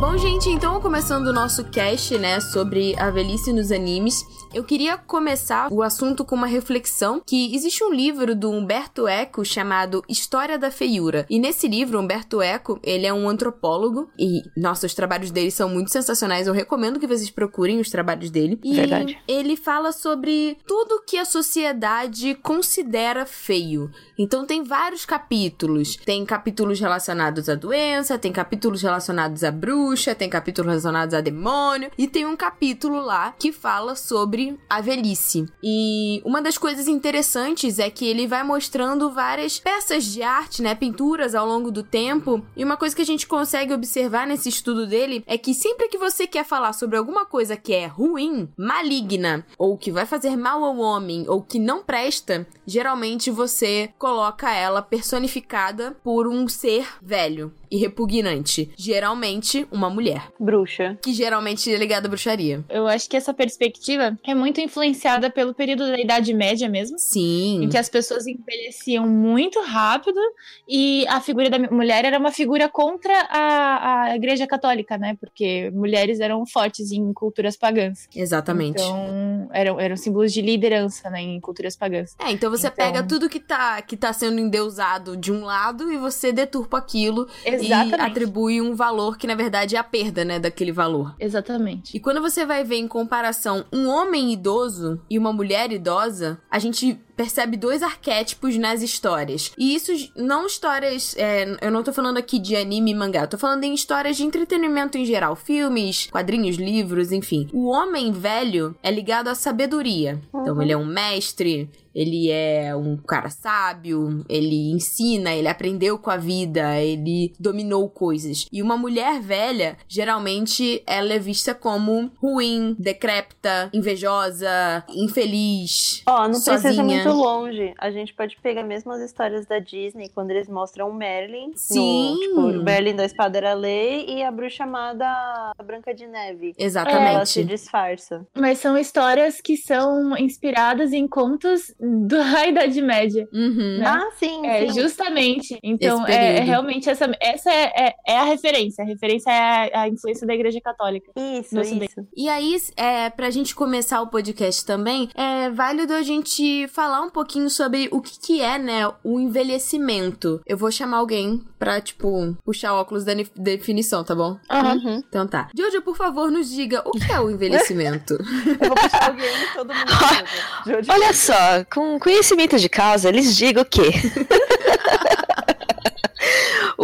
Bom, gente, então começando o nosso cast, né, sobre a velhice nos animes, eu queria começar o assunto com uma reflexão que existe um livro do Humberto Eco chamado História da Feiura. E nesse livro, Humberto Eco, ele é um antropólogo e, nossa, os trabalhos dele são muito sensacionais. Eu recomendo que vocês procurem os trabalhos dele. E Verdade. ele fala sobre tudo que a sociedade considera feio. Então tem vários capítulos. Tem capítulos relacionados à doença, tem capítulos relacionados à bruxa, tem capítulos relacionados a demônio e tem um capítulo lá que fala sobre a velhice. E uma das coisas interessantes é que ele vai mostrando várias peças de arte, né, pinturas ao longo do tempo. E uma coisa que a gente consegue observar nesse estudo dele é que sempre que você quer falar sobre alguma coisa que é ruim, maligna, ou que vai fazer mal ao homem, ou que não presta, geralmente você coloca ela personificada por um ser velho e repugnante. Geralmente, uma mulher. Bruxa. Que geralmente é ligada à bruxaria. Eu acho que essa perspectiva é muito influenciada pelo período da Idade Média mesmo. Sim. Em que as pessoas envelheciam muito rápido e a figura da mulher era uma figura contra a, a Igreja Católica, né? Porque mulheres eram fortes em culturas pagãs. Exatamente. Então, eram, eram símbolos de liderança, né? Em culturas pagãs. É, então você Então- pega tudo que tá, que tá sendo endeusado de um lado e você deturpa aquilo Exatamente. e atribui um valor que na verdade é a perda, né, daquele valor. Exatamente. E quando você vai ver em comparação um homem idoso e uma mulher idosa, a gente percebe dois arquétipos nas histórias. E isso não histórias. é, eu não tô falando aqui de anime e mangá, eu tô falando em histórias de entretenimento em geral. Filmes, quadrinhos, livros, enfim. O homem velho é ligado à sabedoria. Então ele é um mestre. Ele é um cara sábio, ele ensina, ele aprendeu com a vida, ele dominou coisas. E uma mulher velha, geralmente, ela é vista como ruim, decrépita, invejosa, infeliz. Ó, não precisa sozinha. Muito longe. A gente pode pegar mesmo as histórias da Disney, quando eles mostram o Merlin. no- Sim. tipo, o Merlin da Espada era Lei e a bruxa amada Branca de Neve. Ela se Exatamente. disfarça. Mas são histórias que são inspiradas em contos da Idade Média. Uhum. Né? Ah, sim, É, sim. justamente. Então, é, é realmente essa, essa é, é, é a referência. A referência é a, a influência da Igreja Católica. Isso, no isso. E aí, é, pra gente começar o podcast também, é válido a gente falar um pouquinho sobre o que, que é, né, o envelhecimento. Eu vou chamar alguém pra, tipo, puxar o óculos da definição, tá bom? Uhum. Então tá. Jojo, por favor, nos diga o que é o envelhecimento. Eu vou puxar alguém e todo mundo. Jojo. Olha só, com conhecimento de causa, eles digam o quê?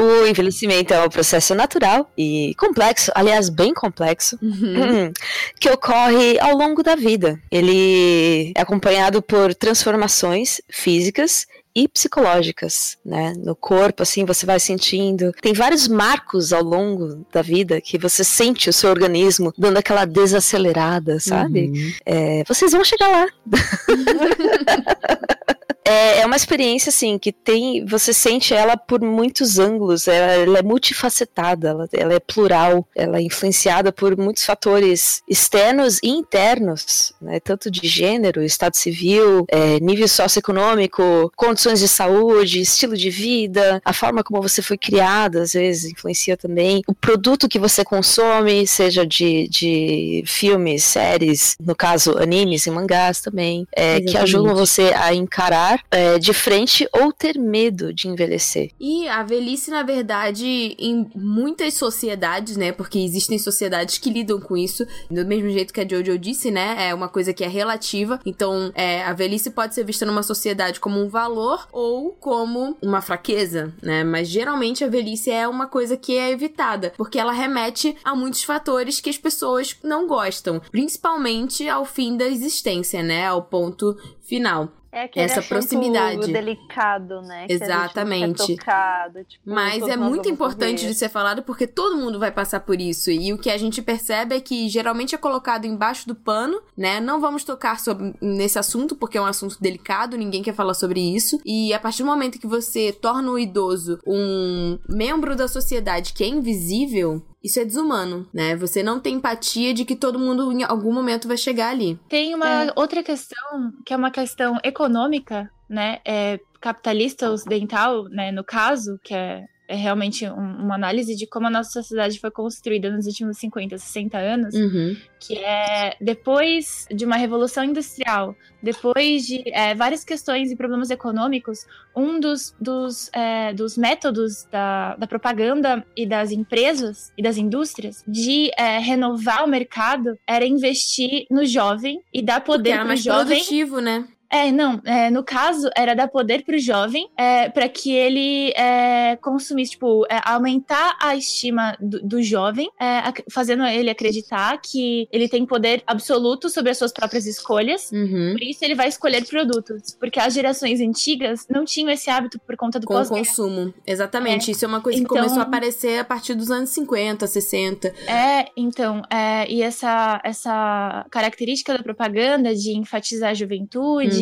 o envelhecimento é um processo natural e complexo, aliás, bem complexo, Uhum. que ocorre ao longo da vida. Ele é acompanhado por transformações físicas e psicológicas, né? No corpo, assim, você vai sentindo. Tem vários marcos ao longo da vida que você sente o seu organismo dando aquela desacelerada, sabe? Uhum. É, vocês vão chegar lá. É, é uma experiência assim que tem, você sente ela por muitos ângulos. Ela, ela é multifacetada, ela, ela é plural, ela é influenciada por muitos fatores externos e internos, né, tanto de gênero, estado civil, é, nível socioeconômico, condições de saúde, estilo de vida, a forma como você foi criada, às vezes influencia também. O produto que você consome, seja de, de filmes, séries, no caso animes e mangás também, é, que ajudam você a encarar é, de frente ou ter medo de envelhecer. E a velhice, na verdade, em muitas sociedades, né? Porque existem sociedades que lidam com isso. Do mesmo jeito que a Jojo disse, né? É uma coisa que é relativa. Então, é, a velhice pode ser vista numa sociedade como um valor ou como uma fraqueza, né? Mas geralmente a velhice é uma coisa que é evitada. Porque ela remete a muitos fatores que as pessoas não gostam. Principalmente ao fim da existência, né? Ao ponto final. É aquele Essa assunto proximidade. delicado, né? Exatamente. tocado, tipo, Mas é muito importante de ser falado porque todo mundo vai passar por isso. E o que a gente percebe é que geralmente é colocado embaixo do pano, né? Não vamos tocar sobre, nesse assunto porque é um assunto delicado, ninguém quer falar sobre isso. E a partir do momento que você torna o idoso um membro da sociedade que é invisível. Isso é desumano, né? Você não tem empatia de que todo mundo em algum momento vai chegar ali. Tem uma É. outra questão, que é uma questão econômica, né? É, capitalista ocidental, né, no caso, que é é realmente um, uma análise de como a nossa sociedade foi construída nos últimos 50, 60 anos, Uhum. que é depois de uma revolução industrial, depois de é, várias questões e problemas econômicos, um dos, dos, é, dos métodos da, da propaganda e das empresas e das indústrias de é, renovar o mercado era investir no jovem e dar poder para o jovem produtivo, né? É, não, é, no caso, era dar poder pro jovem é, para que ele é, consumisse, tipo, é, aumentar a estima do, do jovem, é, ac- fazendo ele acreditar que ele tem poder absoluto sobre as suas próprias escolhas. Uhum. Por isso ele vai escolher produtos, porque as gerações antigas não tinham esse hábito por conta do Com o consumo. Exatamente. Isso é uma coisa Então- que começou a aparecer a partir dos anos 50, 60. É, então, é, e essa, essa característica da propaganda de enfatizar a juventude, Uhum.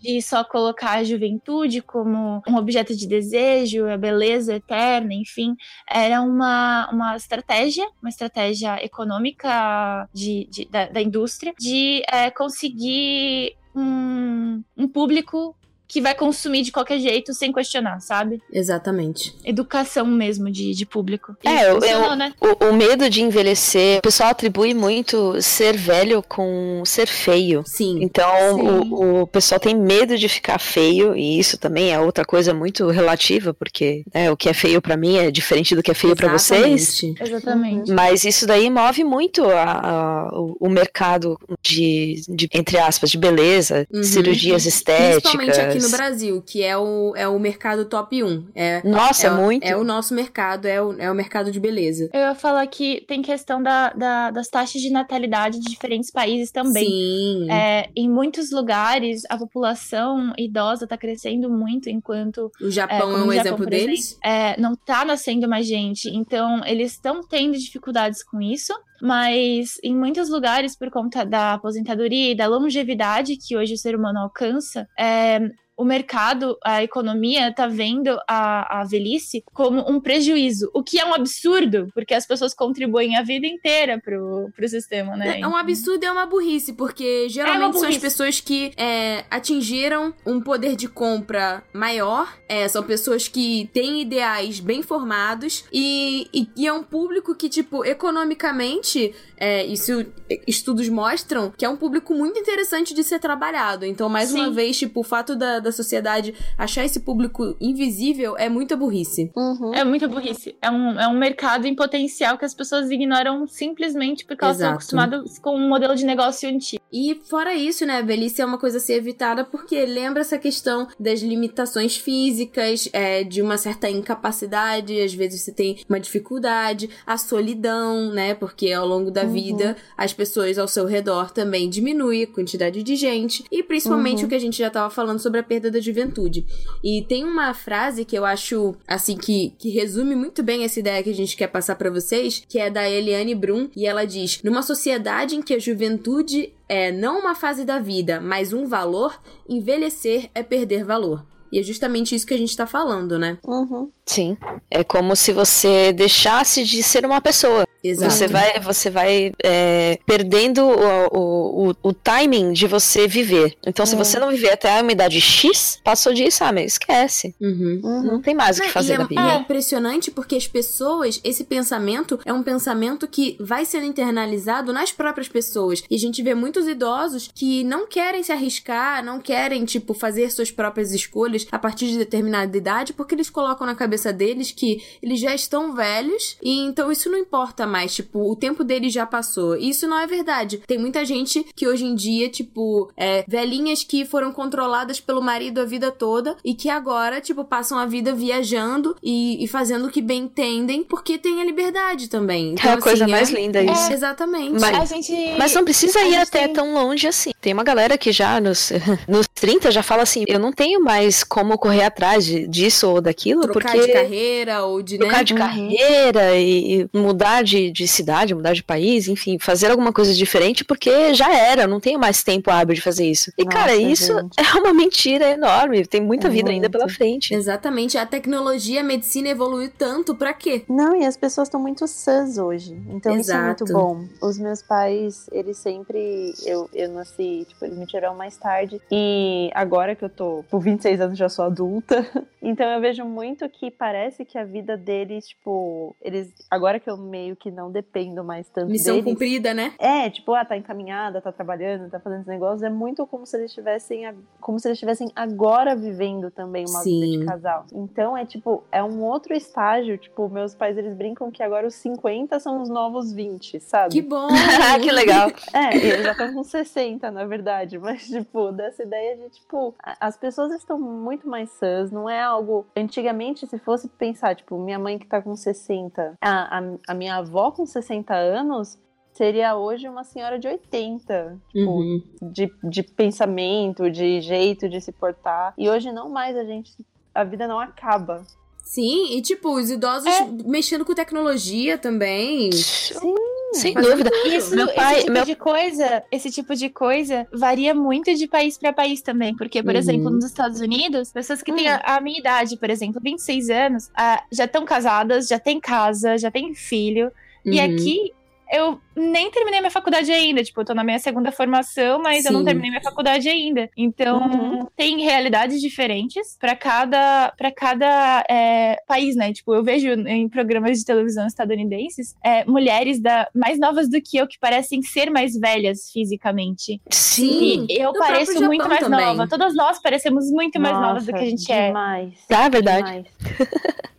De só colocar a juventude como um objeto de desejo, a beleza eterna, enfim, era uma, uma estratégia, uma estratégia econômica de, de- da, da indústria de é, conseguir um, um público que vai consumir de qualquer jeito sem questionar, sabe? Exatamente. Educação mesmo de, de público. E É, eu- né? O, o medo de envelhecer, o pessoal atribui muito ser velho com ser feio. Sim. Então, Sim. o, o pessoal tem medo de ficar feio, e isso também é outra coisa muito relativa, porque né, o que é feio pra mim é diferente do que é feio pra vocês. Exatamente. Exatamente. Mas isso daí move muito a- a- o, o mercado de, de, entre aspas, de beleza, Uhum. cirurgias estéticas. Principalmente aqui no Brasil, que é o, é o mercado top 1. É, Nossa, é, o- muito. É o nosso mercado, é o, é o mercado de beleza. Eu ia falar que tem questão da, da- das taxas de natalidade de diferentes países também. Sim. É, em muitos lugares, a população idosa está crescendo muito, enquanto O Japão é, como um Japão, exemplo deles. é, não está nascendo mais gente. Então, eles estão tendo dificuldades com isso. Mas em muitos lugares, por conta da aposentadoria e da longevidade que hoje o ser humano alcança, é, o mercado, a economia está vendo a, a velhice como um prejuízo, o que é um absurdo, porque as pessoas contribuem a vida inteira pro, pro sistema, né? É um absurdo e é uma burrice, porque geralmente são as burrice. pessoas que é, atingiram um poder de compra maior, é, são pessoas que têm ideais bem formados e, e, e é um público que, tipo, economicamente, é, isso estudos mostram que é um público muito interessante de ser trabalhado. Então, mais uma Sim. vez, tipo, o fato da, da sociedade achar esse público invisível é muita burrice. Uhum. É muita burrice. É um, é um mercado em potencial que as pessoas ignoram simplesmente porque elas Exato. estão acostumadas com um modelo de negócio antigo. E fora isso, né, a velhice é uma coisa a ser evitada porque lembra essa questão das limitações físicas, é, de uma certa incapacidade, às vezes você tem uma dificuldade, a solidão, né, porque ao longo da Uhum. vida as pessoas ao seu redor também diminuem a quantidade de gente e principalmente Uhum. o que a gente já tava falando sobre a perda da juventude. E tem uma frase que eu acho, assim, que, que resume muito bem essa ideia que a gente quer passar pra vocês, que é da Eliane Brum, e ela diz: Numa sociedade em que a juventude é não uma fase da vida, mas um valor, envelhecer é perder valor. E é justamente isso que a gente tá falando, né? Uhum. Sim. É como se você deixasse de ser uma pessoa. Exato. Você vai, você vai é, perdendo o, o, o, o timing de você viver. Então, se É. você não viver até a idade X, passou disso, ah, mas esquece. Uhum. Uhum. Não tem mais o que fazer é, na e vida. é impressionante porque as pessoas, esse pensamento é um pensamento que vai sendo internalizado nas próprias pessoas. E a gente vê muitos idosos que não querem se arriscar, não querem, tipo, fazer suas próprias escolhas a partir de determinada idade, porque eles colocam na cabeça deles que eles já estão velhos e então isso não importa mais. Tipo, o tempo deles já passou. E isso não é verdade. Tem muita gente que hoje em dia, tipo, é, velhinhas que foram controladas pelo marido a vida toda e que agora, tipo, passam a vida viajando e, e fazendo o que bem entendem, porque tem a liberdade também. Então, é a coisa assim, mais linda isso. É, exatamente. Mas- A gente. Mas não precisa a ir gente até tem- tão longe assim. Tem uma galera que já nos, nos 30 já fala assim: eu não tenho mais como correr atrás de- disso ou daquilo, Trocar porque de carreira ou de, trocar né? de Uhum. carreira e mudar de, de cidade, mudar de país, enfim, fazer alguma coisa diferente, porque já era, eu não tenho mais tempo hábil de fazer isso. E, Nossa, cara, isso gente. é uma mentira enorme. Tem muita É vida ainda muito. pela frente. Exatamente. A tecnologia, a medicina evoluiu tanto pra quê? Não, e as pessoas estão muito sãs hoje. Então isso é Exato. muito bom. Os meus pais, eles sempre. Eu, eu nasci, tipo, eles me tiraram mais tarde. E E agora que eu tô por 26 anos já sou adulta, então eu vejo muito que parece que a vida deles, tipo, eles agora que eu meio que não dependo mais tanto Missão deles, cumprida, né? É, tipo, ah, tá encaminhada, tá trabalhando, tá fazendo esse negócio, é muito como se eles estivessem como se eles estivessem agora vivendo tambem uma Sim. vida de casal. Então é tipo, é um outro estágio, tipo, meus pais eles brincam que agora os 50 são os novos 20, sabe? Que bom! que legal. É, eles já estão com 60, na verdade, mas, tipo, dessa ideia de, tipo, as pessoas estão muito mais sãs, não é algo. Antigamente, se fosse pensar, tipo, minha mãe que tá com 60, a, a, a minha avó com 60 anos. Seria hoje uma senhora de 80, tipo, Uhum. de, de pensamento, de jeito de se portar. E hoje não mais a gente. A vida não acaba. Sim, e tipo, os idosos É. mexendo com tecnologia também. Sim. Sem Fazendo dúvida. Isso, Meu pai- esse tipo meu- de coisa, esse tipo de coisa varia muito de país pra país também, porque por Uhum. exemplo, nos Estados Unidos, pessoas que têm Hum. a, a minha idade, por exemplo, 26 anos, ah, já estão casadas, já têm casa, já têm filho, e Uhum. aqui eu nem terminei minha faculdade ainda, tipo, eu tô na minha segunda formação, mas eu não Sim. terminei minha faculdade ainda. Então, Uhum. tem realidades diferentes pra cada para cada é, país, né? Tipo, eu vejo em programas de televisão estadunidenses é, mulheres da, mais novas do que eu que parecem ser mais velhas fisicamente. Sim. E eu pareço muito mais também. nova. Todas nós parecemos muito mais novas do que a gente é. demais. Ah, verdade. Demais.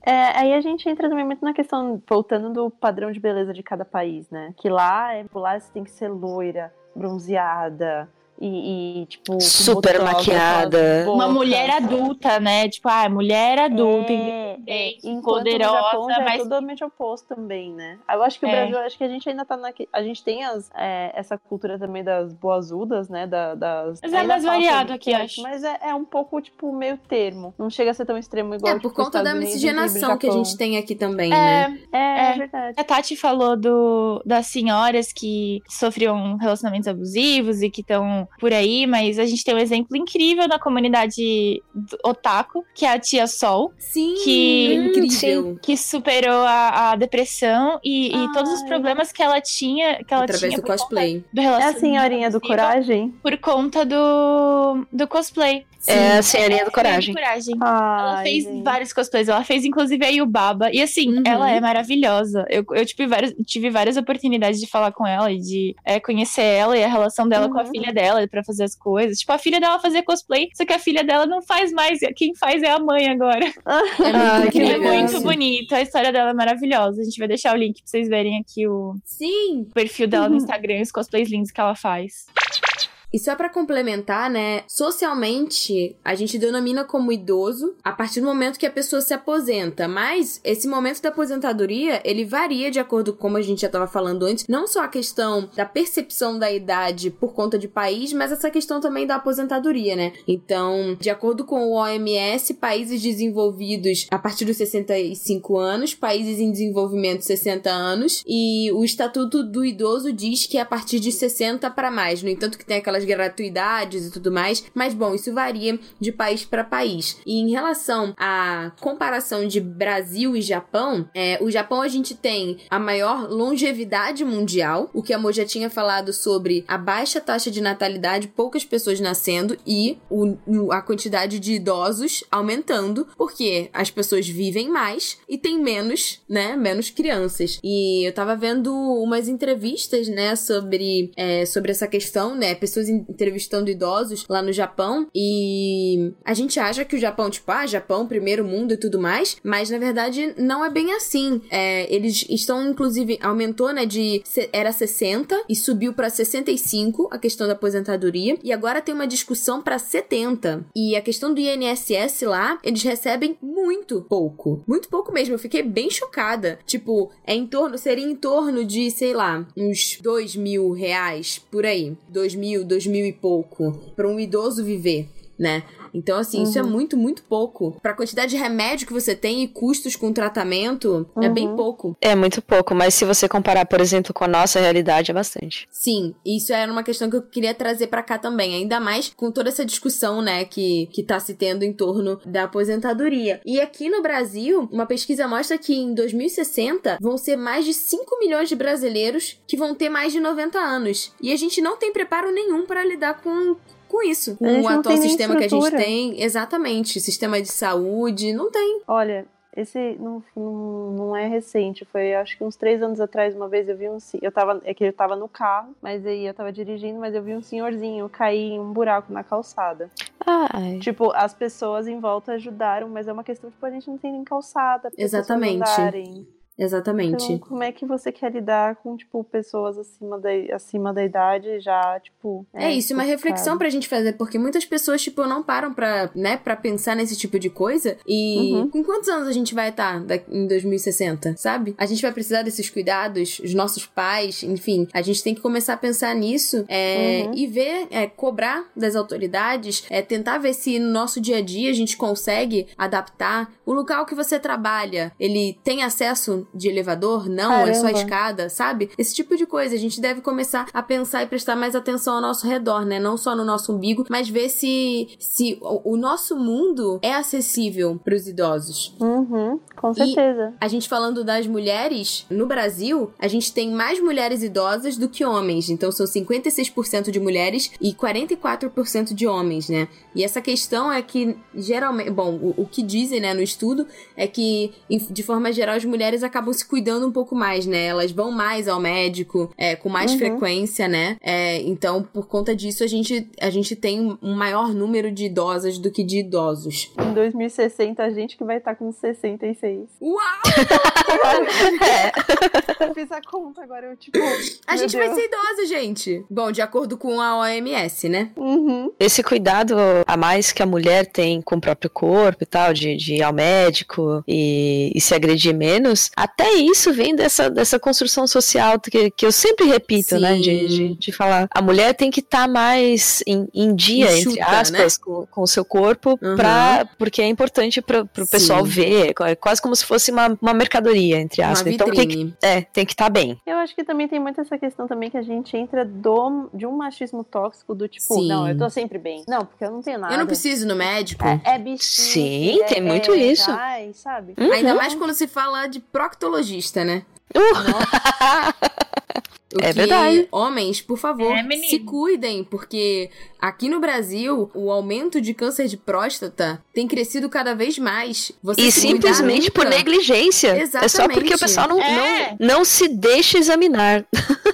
É, aí a gente entra também muito na questão, voltando do padrão de beleza de cada país, né? Que lá, é, lá você tem que ser loira, bronzeada e, e, tipo... Super botox, maquiada. Uma mulher adulta, né? Tipo, ah, mulher adulta, É, independente, poderosa, no Japão já é mas totalmente oposto também, né? Eu acho que o É. Brasil, acho que a gente ainda tá na... A gente tem as, é, essa cultura também das boazudas, né? Da, das, Mas é mais variado aqui, acho. Mas é, é um pouco, tipo, meio termo. Não chega a ser tão extremo igual, É, por tipo, conta da Estados miscigenação que a gente tem aqui também, né? é, É, é É. verdade. A Tati falou do, das senhoras que sofriam relacionamentos abusivos e que estão por aí, mas a gente tem um exemplo incrível na comunidade do otaku, que é a tia Sol, Sim, Que- incrível. que superou a, a depressão e, e todos os Ai. problemas que ela tinha, que ela Através tinha do cosplay. do É a senhorinha do coragem? por conta do, do cosplay. É a senhorinha do coragem. coragem. Ela Ai, fez gente. vários cosplays. Ela fez, inclusive, a Yubaba. E assim, Uhum. ela é maravilhosa. Eu, eu tive, várias, tive várias oportunidades de falar com ela e de é, conhecer ela e a relação dela com a Uhum. filha dela pra fazer as coisas. Tipo, a filha dela fazia cosplay, só que a filha dela não faz mais. Quem faz é a mãe agora. É Ah, muito que É muito bonito. A história dela é maravilhosa. A gente vai deixar o link pra vocês verem aqui o Sim, perfil dela Uhum. no Instagram e os cosplays lindos que ela faz. E só pra complementar, né? Socialmente, a gente denomina como idoso a partir do momento que a pessoa se aposenta. Mas esse momento da aposentadoria, ele varia de acordo com como a gente já tava falando antes. Não só a questão da percepção da idade por conta de país, mas essa questão também da aposentadoria, né? Então, de acordo com o OMS, países desenvolvidos a partir dos 65 anos, países em desenvolvimento 60 anos, e o Estatuto do Idoso diz que é a partir de 60 para mais. No entanto, que tem aquelas gratuidades e tudo mais, mas bom, isso varia de país para país. E em relação à comparação de Brasil e Japão, é, o Japão a gente tem a maior longevidade mundial, o que a Mo já tinha falado sobre a baixa taxa de natalidade, poucas pessoas nascendo e o- a quantidade de idosos aumentando, porque as pessoas vivem mais e tem menos, né, menos crianças. E eu tava vendo umas entrevistas, né, sobre, é, sobre essa questão, né, pessoas entrevistando idosos lá no Japão e a gente acha que o Japão, tipo, ah, Japão, primeiro mundo e tudo mais, mas na verdade não é bem assim. É, eles estão, inclusive, aumentou, né, de, era 60 e subiu pra 65 a questão da aposentadoria e agora tem uma discussão pra 70. E a questão do INSS lá, eles recebem muito pouco. Muito pouco mesmo. Eu fiquei bem chocada. Tipo, é em torno, seria em torno de, sei lá, uns dois mil reais por aí. Dois mil, dois mil e pouco. Pra um idoso viver, né? Então, assim, isso é Uhum. muito, muito pouco. Pra quantidade de remédio que você tem e custos com tratamento, é bem Uhum. pouco. É muito pouco, mas se você comparar, por exemplo, com a nossa realidade, é bastante. Sim, isso era uma questão que eu queria trazer pra cá também, ainda mais com toda essa discussão, né, que, que tá se tendo em torno da aposentadoria. E aqui no Brasil, uma pesquisa mostra que em 2060 vão ser mais de 5 milhões de brasileiros que vão ter mais de 90 anos. E a gente não tem preparo nenhum pra lidar com com isso. O atual sistema que a gente tem. Exatamente. Sistema de saúde, não tem. Olha, esse não, não, não é recente, foi acho que uns três anos atrás, uma vez eu vi um eu tava, é que eu tava no carro, mas aí eu tava dirigindo, mas eu vi um senhorzinho cair em um buraco na calçada. Ai. Tipo, as pessoas em volta ajudaram, mas é uma questão, tipo, a gente não tem nem calçada Exatamente. Exatamente. Então, como é que você quer lidar com, tipo, pessoas acima da, acima da idade já, tipo... É, isso, uma complicado. reflexão pra gente fazer, porque muitas pessoas, tipo, não param pra, né, pra pensar nesse tipo de coisa. E Uhum. com quantos anos a gente vai estar em 2060, sabe? A gente vai precisar desses cuidados, os nossos pais, enfim. A gente tem que começar a pensar nisso é, Uhum. e ver, é, cobrar das autoridades, é, tentar ver se no nosso dia a dia a gente consegue adaptar. O local que você trabalha, ele tem acesso de elevador? Não, é só Caramba. escada, sabe? Esse tipo de coisa. A gente deve começar a pensar e prestar mais atenção ao nosso redor, né? Não só no nosso umbigo, mas ver se, se o, o nosso mundo é acessível pros idosos. Uhum, com certeza. A gente falando das mulheres, no Brasil, a gente tem mais mulheres idosas do que homens. Então são 56% de mulheres e 44% de homens, né? E essa questão é que, geralmente, bom, o, o que dizem, né, no estudo é que, de forma geral, as mulheres acabam se cuidando um pouco mais, né? Elas vão mais ao médico, é, com mais Uhum. frequência, né? É, então, por conta disso, a gente, a gente tem um maior número de idosas do que de idosos. Em 2060, a gente que vai estar com 66. Uau! Eu fiz a conta agora, eu, tipo... A gente vai Deus. ser idosa, gente. Bom, de acordo com a OMS, né? Uhum. Esse cuidado a mais que a mulher tem com o próprio corpo e tal, de, de ir ao médico e, e se agredir menos, até isso vem dessa, dessa construção social que, que eu sempre repito, Sim. né? De, de, de falar. A mulher tem que estar mais em, em dia, entre Enxuta, aspas, com, com o seu corpo, Uhum. pra, porque é importante para o pessoal Sim. ver. É quase como se fosse uma, uma mercadoria, entre Uma aspas. Então tem que, é, tem que estar bem. Eu acho que também tem muito essa questão também que a gente entra do, de um machismo tóxico do tipo, Sim. não, eu tô sempre bem. Não, porque eu não tenho nada. Eu não preciso ir no médico. É, é bichinho. Sim, é- tem muito é- isso. Ai, sabe? Ainda Uhum. mais quando se fala de proctologista, né? O É que, verdade. Homens, por favor, É, se cuidem, porque aqui no Brasil, o aumento de câncer de próstata tem crescido cada vez mais. Você E simplesmente por negligência. É só Exatamente. porque o pessoal não, É. não, não se deixa examinar.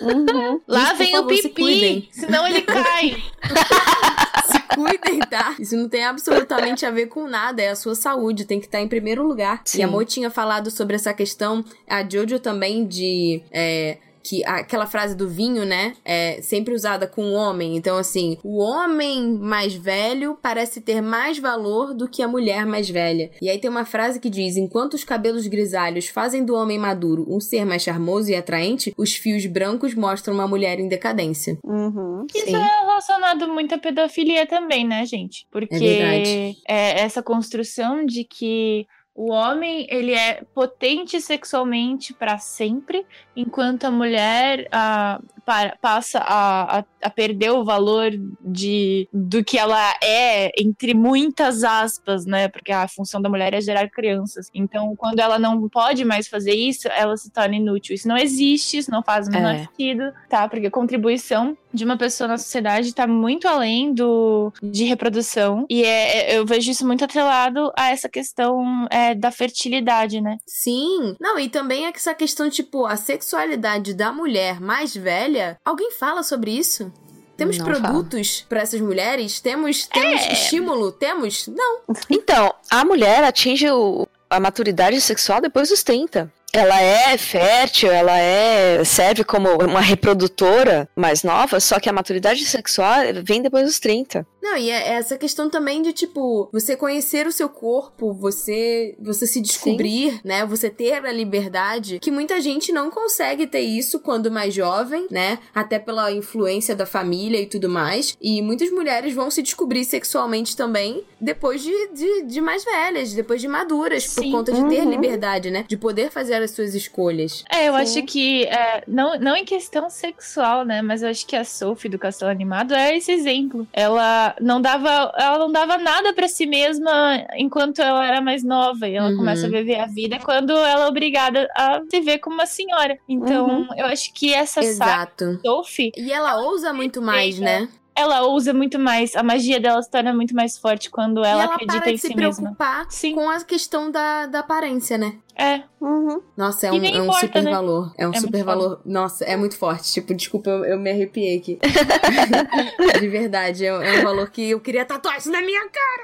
Uhum. Lá vem o favor, se pipi, senão ele cai. Se cuidem, tá? Isso não tem absolutamente a ver com nada, é a sua saúde, tem que estar em primeiro lugar. Sim. E a Mo tinha falado sobre essa questão, a Jojo também, de. é, que aquela frase do vinho, né, é sempre usada com o homem. Então, assim, o homem mais velho parece ter mais valor do que a mulher mais velha. E aí tem uma frase que diz: enquanto os cabelos grisalhos fazem do homem maduro um ser mais charmoso e atraente, os fios brancos mostram uma mulher em decadência. Uhum. Isso Sim. é relacionado muito à pedofilia também, né, gente? Porque É é essa construção de que o homem ele é potente sexualmente para sempre, enquanto a mulher ah, para- passa a, a, a perder o valor de do que ela é entre muitas aspas, né? Porque a função da mulher é gerar crianças. Então, quando ela não pode mais fazer isso, ela se torna inútil. Isso não existe, isso não faz o menor É. sentido, tá? Porque a contribuição de uma pessoa na sociedade tá muito além do de reprodução. E é, é- eu vejo isso muito atrelado a essa questão é, da fertilidade, né? Sim. Não, e também é que essa questão, tipo, a sexualidade da mulher mais velha. Alguém fala sobre isso? Temos Não produtos pra essas mulheres? Temos, temos estímulo? Temos? Não. Então, a mulher atinge o- a maturidade sexual depois dos 30. Ela é fértil, ela é serve como uma reprodutora mais nova, só que a maturidade sexual vem depois dos 30. Não, e é essa questão também de, tipo, você conhecer o seu corpo, você você se descobrir, né? Você ter a liberdade, que muita gente não consegue ter isso quando mais jovem, né? Até pela influência da família e tudo mais. E muitas mulheres vão se descobrir sexualmente também depois de, de, de mais velhas, depois de maduras, por Sim. conta de ter Uhum. liberdade, né? De poder fazer as suas escolhas. É, eu Sim. acho que, é, não, não em questão sexual, né? Mas eu acho que a Sophie do Castelo Animado é esse exemplo. Ela não dava, ela não dava nada pra si mesma enquanto ela era mais nova. E ela Uhum. começa a viver a vida quando ela é obrigada a se ver como uma senhora. Então, Uhum. eu acho que essa Exato. Sophie E ela ousa muito mais, né? Ela usa muito mais, a magia dela se torna muito mais forte quando ela, e ela acredita para em de se si mesma. preocupar Sim. com a questão da, da aparência, né? É, Uhum. Nossa, é um, é um importa, super né? valor. É um É super valor. Nossa, é muito forte. Tipo, desculpa, eu, eu me arrepiei aqui. De verdade, é, é um valor que eu queria tatuar isso na minha cara.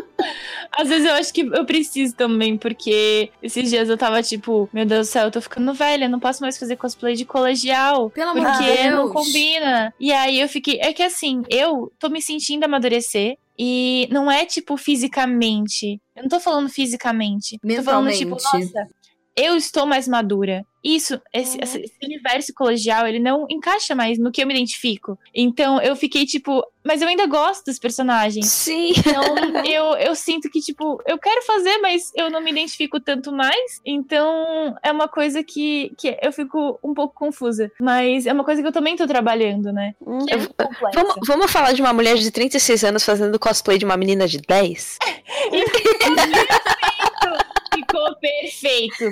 às vezes eu acho que eu preciso também, porque esses dias eu tava tipo, meu Deus do céu, eu tô ficando velha, não posso mais fazer cosplay de colegial. Pelo amor Porque de Deus. não combina. E aí eu fiquei. É que assim, eu tô me sentindo amadurecer. E não é tipo fisicamente. Eu não tô falando fisicamente. Eu Tô falando tipo, Mentalmente. nossa, eu estou mais madura. Isso, esse, Uhum. esse universo colegial, ele não encaixa mais no que eu me identifico. Então eu fiquei tipo, mas eu ainda gosto dos personagens. Sim. Então eu, eu sinto que, tipo, eu quero fazer, mas eu não me identifico tanto mais. Então é uma coisa que, que eu fico um pouco confusa. Mas é uma coisa que eu também tô trabalhando, né? Uhum. É. Vamos, vamos falar de uma mulher de 36 anos fazendo cosplay de uma menina de 10? Ficou perfeito.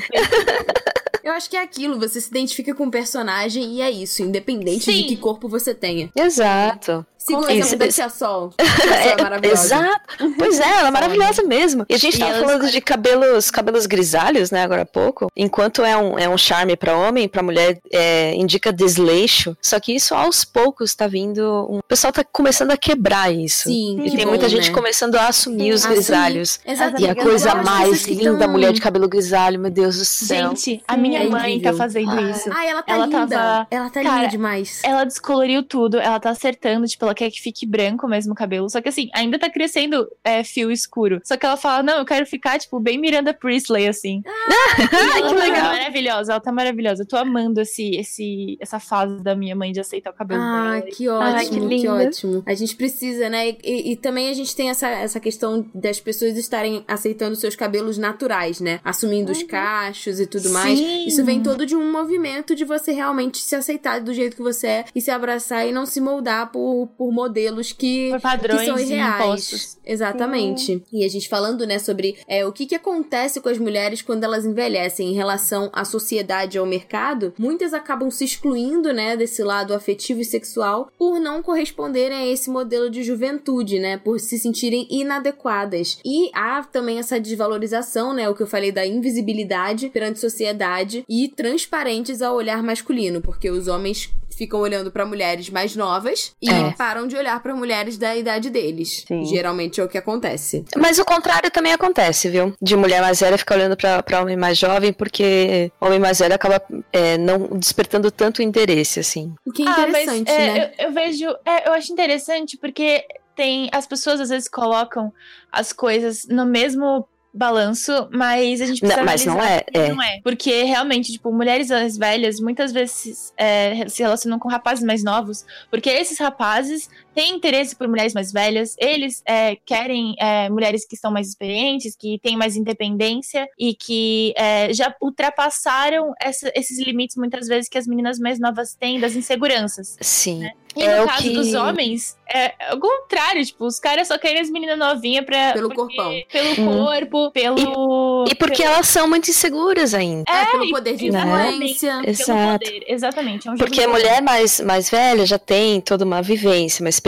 Eu acho que é aquilo, você se identifica com o personagem e é isso, independente de Sim. que corpo você tenha. Exato. Siga o Com exemplo da certeza. Tia Sol. É maravilhosa. Exato. Pois é, ela é maravilhosa mesmo. E a gente E tava falando de cabelos, cabelos grisalhos, né, agora há pouco. Enquanto é um, é um charme pra homem, pra mulher é, indica desleixo. Só que isso aos poucos tá vindo. Um... O pessoal tá começando a quebrar isso. Sim, E que tem bom, muita gente né? começando a assumir os grisalhos. Exato. E a coisa mais linda, tão- mulher de cabelo grisalho, meu Deus do céu. Gente, a minha É mãe incrível. tá fazendo Ah. isso. Ah, ela tá Ela linda. tava- Ela tá Cara, linda demais. Ela descoloriu tudo, ela tá acertando, tipo, ela quer que fique branco mesmo o cabelo. Só que assim, ainda tá crescendo é, fio escuro. Só que ela fala, não, eu quero ficar, tipo, bem Miranda Priestley, assim. Ela que tá legal. maravilhosa, ela tá maravilhosa. Eu tô amando esse, esse, essa fase da minha mãe de aceitar o cabelo Ah, dela. que Ai, ótimo, que que, linda. ótimo. A gente precisa, né? E, e- também a gente tem essa, essa questão das pessoas estarem aceitando seus cabelos naturais, né? Assumindo os cachos e tudo mais. Sim. Isso vem todo de um movimento de você realmente se aceitar do jeito que você é e se abraçar e não se moldar por, por modelos que, Por que padrões são e irreais. impostos. Exatamente. E a gente falando, né, sobre é, o que, que acontece com as mulheres quando elas envelhecem em relação à sociedade e ao mercado, muitas acabam se excluindo, né, desse lado afetivo e sexual por não corresponderem a esse modelo de juventude, né, por se sentirem inadequadas. E há também essa desvalorização, né, o que eu falei da invisibilidade perante a sociedade e transparentes ao olhar masculino, porque os homens ficam olhando pra mulheres mais novas e É. param de olhar pra mulheres da idade deles. Sim. Geralmente é o que acontece. Mas o contrário também acontece, viu? De mulher mais velha ficar olhando pra, pra homem mais jovem, porque homem mais velho acaba é, não despertando tanto interesse, assim. O que é Ah, mas, interessante, é, né? Eu, eu vejo. é, eu acho interessante porque tem. As pessoas às vezes colocam as coisas no mesmo balanço, mas a gente precisa Não, mas não é, é. não é. Porque realmente, tipo, mulheres mais velhas muitas vezes é, se relacionam com rapazes mais novos, porque esses rapazes têm interesse por mulheres mais velhas, eles é, querem é, mulheres que estão mais experientes, que têm mais independência e que é, já ultrapassaram essa- esses limites muitas vezes que as meninas mais novas têm das inseguranças. Sim. E É no o caso que- dos homens, é o contrário, tipo, os caras só querem as meninas novinhas pra. Pelo porque- corpão. Pelo Hum. corpo, pelo. E porque pelo, elas são muito inseguras ainda. É, pelo e- poder de influência. Pelo Exato. poder, exatamente. É um Porque a mulher mais, mais velha já tem toda uma vivência, uma experiência.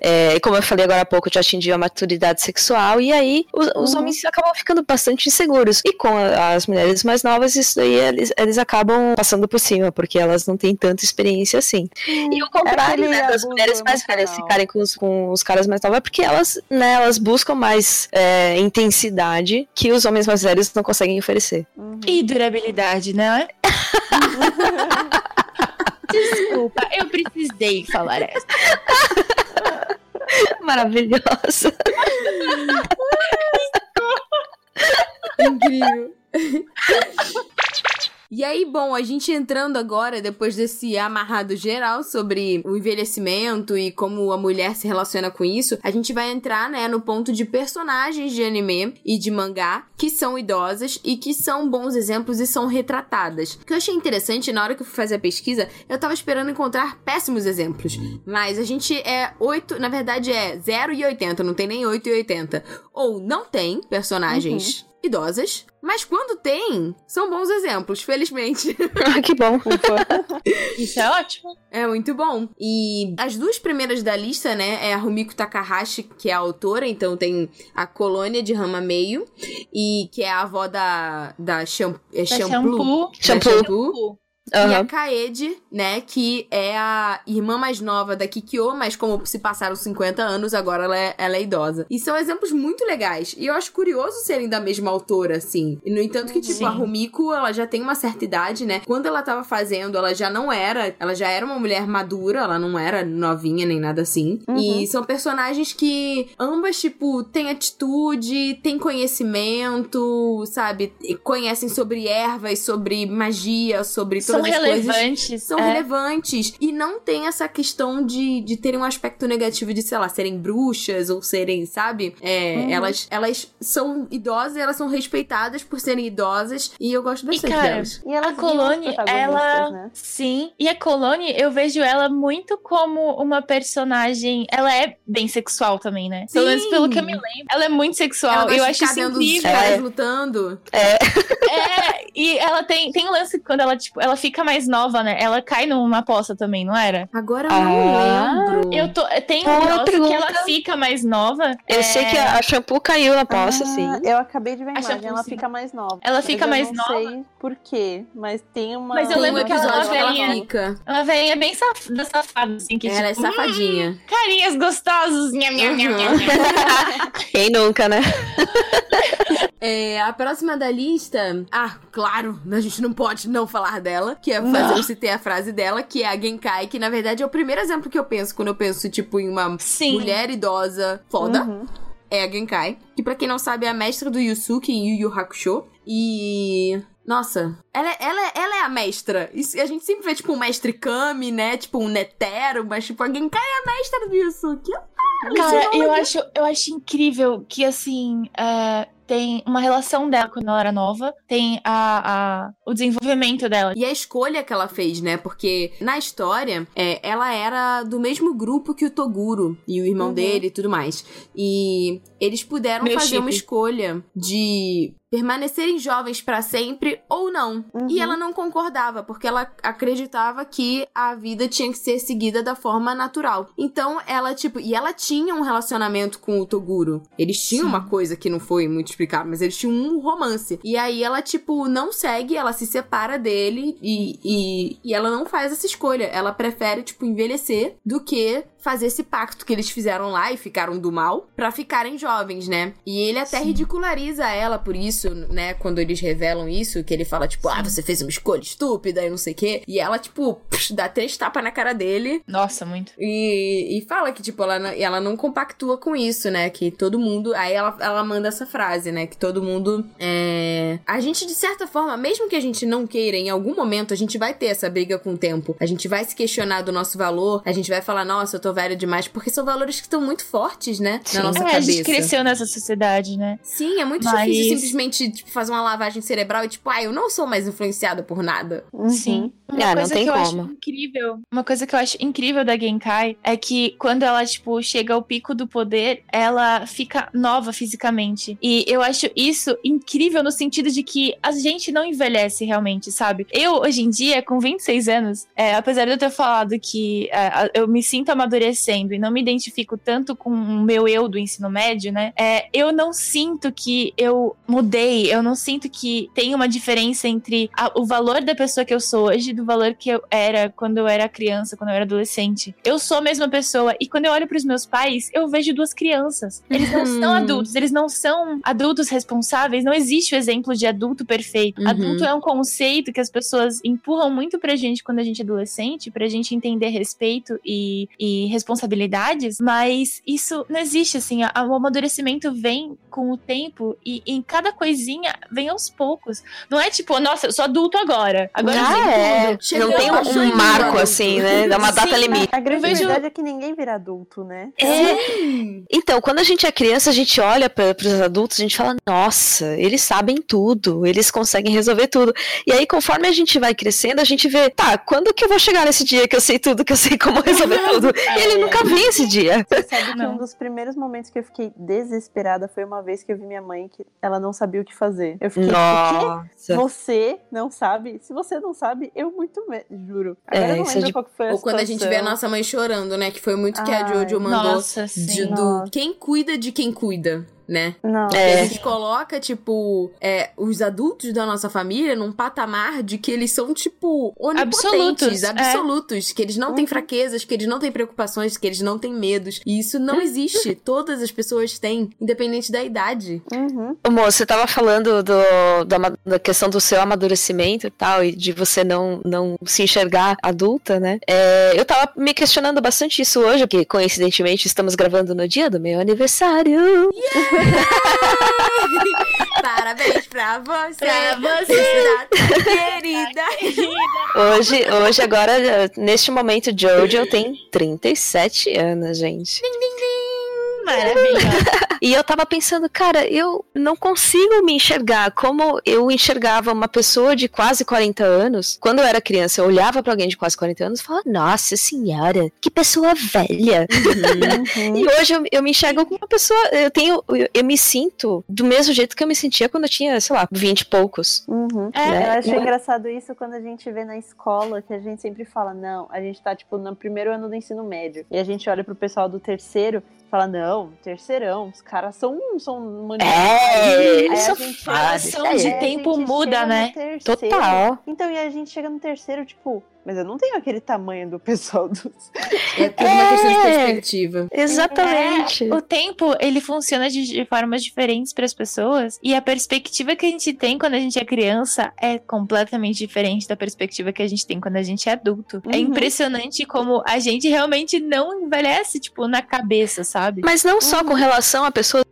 É, e como eu falei agora há pouco, já atingiu a maturidade sexual. E aí os, os Uhum. homens acabam ficando bastante inseguros. E com a- as mulheres mais novas, isso daí eles, eles acabam passando por cima, porque elas não têm tanta experiência assim. E o contrário, aquele né, das mulheres mais velhas ficarem com os, com os caras mais novos, é porque elas, né, elas buscam mais é, intensidade que os homens mais velhos não conseguem oferecer. Uhum. E durabilidade, né? Desculpa, eu precisei falar essa. Maravilhosa. Incrível. E aí, bom, a gente entrando agora, depois desse amarrado geral sobre o envelhecimento e como a mulher se relaciona com isso, a gente vai entrar, né, no ponto de personagens de anime e de mangá que são idosas e que são bons exemplos e são retratadas. O que eu achei interessante, na hora que eu fui fazer a pesquisa, eu tava esperando encontrar péssimos exemplos. Mas a gente é 8, na verdade é 0 e 80, não tem nem 8 e 80. Ou não tem personagens idosas, mas quando tem, são bons exemplos, felizmente. Ah, que bom. Isso é ótimo. É muito bom. E as duas primeiras da lista, né, é a Rumiko Takahashi, que é a autora, então tem a Colônia de Rama Meio, e que é a avó da, da, shampoo, é Da shampoo, shampoo. da Shampoo. shampoo. E a. Kaede, né, que é a irmã mais nova da Kikyo, mas como se passaram 50 anos, agora ela é, ela é idosa. E são exemplos muito legais. E eu acho curioso serem da mesma autora, assim. E, no entanto que, tipo, Sim. a Rumiko, ela já tem uma certa idade, né? Quando ela tava fazendo, ela já não era... Ela já era uma mulher madura, ela não era novinha nem nada assim. Uhum. E são personagens que ambas, tipo, têm atitude, têm conhecimento, sabe? E Conhecem sobre ervas, sobre magia, sobre São coisas relevantes. são é. relevantes. E não tem essa questão de, de terem um aspecto negativo de, sei lá, serem bruxas ou serem, sabe? É, Uhum. elas, elas são idosas e elas são respeitadas por serem idosas. E eu gosto bastante cara, delas. E A protagonistas, ela. né? Sim. E a Colônia, eu vejo ela muito como uma personagem. Ela é bem sexual também, né? Pelo Sim. menos pelo que eu me lembro. Ela é muito sexual. Eu acho isso vendo os incrível. caras É. lutando. É, e ela tem, tem um lance quando ela, tipo, ela fica mais nova, né? Ela cai numa poça também, não era? Agora eu Ah, não lembro. Eu tô. Tem um negócio que pergunta. ela fica mais nova. Eu é, sei que a, a shampoo caiu na poça, Ah, sim. Eu acabei de ver a A imagem, ela sim. fica mais nova. Ela Mas fica eu mais não nova. sei por quê, mas tem uma. Mas eu Tem lembro um que ela que ela velhinha. fica. Uma velhinha bem safada, safada assim, que Ela é tipo, safadinha. "Hum, carinhas. Nham, nham, nham, nham, nham." Quem nunca, né? É, a próxima da lista. Ah, claro, a gente não pode não falar dela. Que é fazer eu citei a frase dela, que é a Genkai, que na verdade é o primeiro exemplo que eu penso quando eu penso, tipo, em uma Sim. mulher idosa foda. Uhum. É a Genkai. Que pra quem não sabe é a mestra do Yusuke em Yu Yu Hakusho. E. Nossa, ela, é- ela, é- ela é a mestra. Isso- a gente sempre vê, tipo, um mestre Kami, né? Tipo, um Netero, mas, tipo, a Genkai é a mestra do Yusuke. Ela Cara, ensinou eu acho, eu acho incrível que, assim, é, tem uma relação dela quando ela era nova, tem a, a- o desenvolvimento dela. E a escolha que ela fez, né? Porque na história, é, ela era do mesmo grupo que o Toguro e o irmão Uhum. dele e tudo mais. E eles puderam Meu fazer uma chip. escolha de permanecerem jovens pra sempre ou não. Uhum. E ela não concordava, porque ela acreditava que a vida tinha que ser seguida da forma natural. Então, ela, tipo, e ela tinha um relacionamento com o Toguro. Eles tinham Sim. uma coisa que não foi muito explicada, mas eles tinham um romance. E aí ela, tipo, não segue, ela se separa dele e, e, e ela não faz essa escolha. Ela prefere, tipo, envelhecer do que fazer esse pacto que eles fizeram lá e ficaram do mal pra ficarem jovens, né? E ele até Sim. ridiculariza ela por isso, né? Quando eles revelam isso, que ele fala, tipo, ah, você fez uma escolha estúpida e não sei o quê. E ela, tipo, psh, dá três tapas na cara dele Nossa, muito. e, e fala que, tipo, ela, ela não compactua com isso, né? Que todo mundo. Aí ela, ela manda essa frase, né? Que todo mundo. É... A gente, de certa forma, mesmo que a gente não queira, em algum momento a gente vai ter essa briga com o tempo. A gente vai se questionar do nosso valor. A gente vai falar, nossa, eu tô velho demais. Porque são valores que estão muito fortes, né? Sim. Na nossa É, a cabeça. gente cresceu nessa sociedade, né? Sim, é muito Mas- difícil simplesmente tipo, fazer uma lavagem cerebral e, tipo, ah, eu não sou mais influenciada por nada. Uhum. Sim. Uma Ah, não coisa tem que eu como. acho incrível, uma coisa que eu acho incrível da Genkai é que quando ela, tipo, chega ao pico do poder, ela fica nova fisicamente. E eu acho isso incrível no sentido de que a gente não envelhece realmente, sabe? Eu, hoje em dia, com 26 anos, é, apesar de eu ter falado que é, eu me sinto amadurecendo e não me identifico tanto com o meu eu do ensino médio, né? É, eu não sinto que eu mudei, eu não sinto que tem uma diferença entre a- o valor da pessoa que eu sou hoje e do valor que eu era quando eu era criança, quando eu era adolescente. Eu sou a mesma pessoa e quando eu olho pros meus pais, eu vejo duas crianças. Eles não Uhum. são adultos, eles não são adultos responsáveis, não existe o exemplo de adulto perfeito. Uhum. Adulto é um conceito que as pessoas empurram muito pra gente quando a gente é adolescente, pra gente entender respeito e, e responsabilidades, mas isso não existe, assim, a- o amadurecimento vem com o tempo e em cada coisinha vem aos poucos. Não é tipo, nossa, eu sou adulto agora. Agora Ah, é. Não tem um, um marco assim, né? Dá uma data Sim, limite. A grande vejo- verdade é que ninguém vira adulto, né? É. Então, quando a gente é criança, a gente olha para os adultos, a gente fala, nossa, eles sabem tudo, eles conseguem resolver tudo. E aí, conforme a gente vai crescendo, a gente vê, tá, quando que eu vou chegar nesse dia que eu sei tudo, que eu sei como resolver tudo? E ele nunca vi esse dia. Você sabe que um dos primeiros momentos que eu fiquei desesperada foi uma vez que eu vi minha mãe que ela não sabia o que fazer. Eu fiquei? Nossa. Você não sabe? Se você não sabe, eu muito menos, juro. É, Agora eu não é lembro de- qual que foi a Ou quando a gente vê a situação. nossa mãe chorando, né? Que foi muito que a Ai, Jojo mandou. Nossa, de- sim. do Nossa. quem cuida de quem cuida, né? Não. É. A gente coloca, tipo, é, os adultos da nossa família num patamar de que eles são, tipo, onipotentes, Absolutos, é. absolutos. Que eles não têm Uhum. fraquezas, que eles não têm preocupações, que eles não têm medos. E isso não existe. Todas as pessoas têm, independente da idade. Uhum. Ô, Mo, você tava falando do, do ama- da questão do seu amadurecimento e tal, e de você não, não se enxergar adulta, né? É, eu tava me questionando bastante isso hoje, porque coincidentemente estamos gravando no dia do meu aniversário. Parabéns pra você, Pra você. querida. Hoje, hoje, agora, neste momento, Jojo tem 37 anos, gente. Maravilha. E eu tava pensando, cara, eu não consigo me enxergar como eu enxergava uma pessoa de quase 40 anos. Quando eu era criança, eu olhava pra alguém de quase 40 anos e falava, nossa senhora, que pessoa velha. Uhum. E hoje eu, eu me enxergo como uma pessoa. Eu tenho. Eu, eu me sinto do mesmo jeito que eu me sentia quando eu tinha, sei lá, 20 e poucos. Uhum. É, né? Eu acho Então- engraçado isso quando a gente vê na escola, que a gente sempre fala, não, a gente tá, tipo, no primeiro ano do ensino médio. E a gente olha pro pessoal do terceiro fala, não, terceirão, os caras são, são maníacos. É, eles a são de É, tempo muda, né? terceiro- Total. Então, e a gente chega no terceiro, tipo, mas eu não tenho aquele tamanho do pessoal dos. É tudo uma questão de É. perspectiva. Exatamente. O tempo, ele funciona de, de formas diferentes para as pessoas. E a perspectiva que a gente tem quando a gente é criança é completamente diferente da perspectiva que a gente tem quando a gente é adulto. É Uhum. impressionante como a gente realmente não envelhece, tipo, na cabeça, sabe? Mas não só com relação a pessoas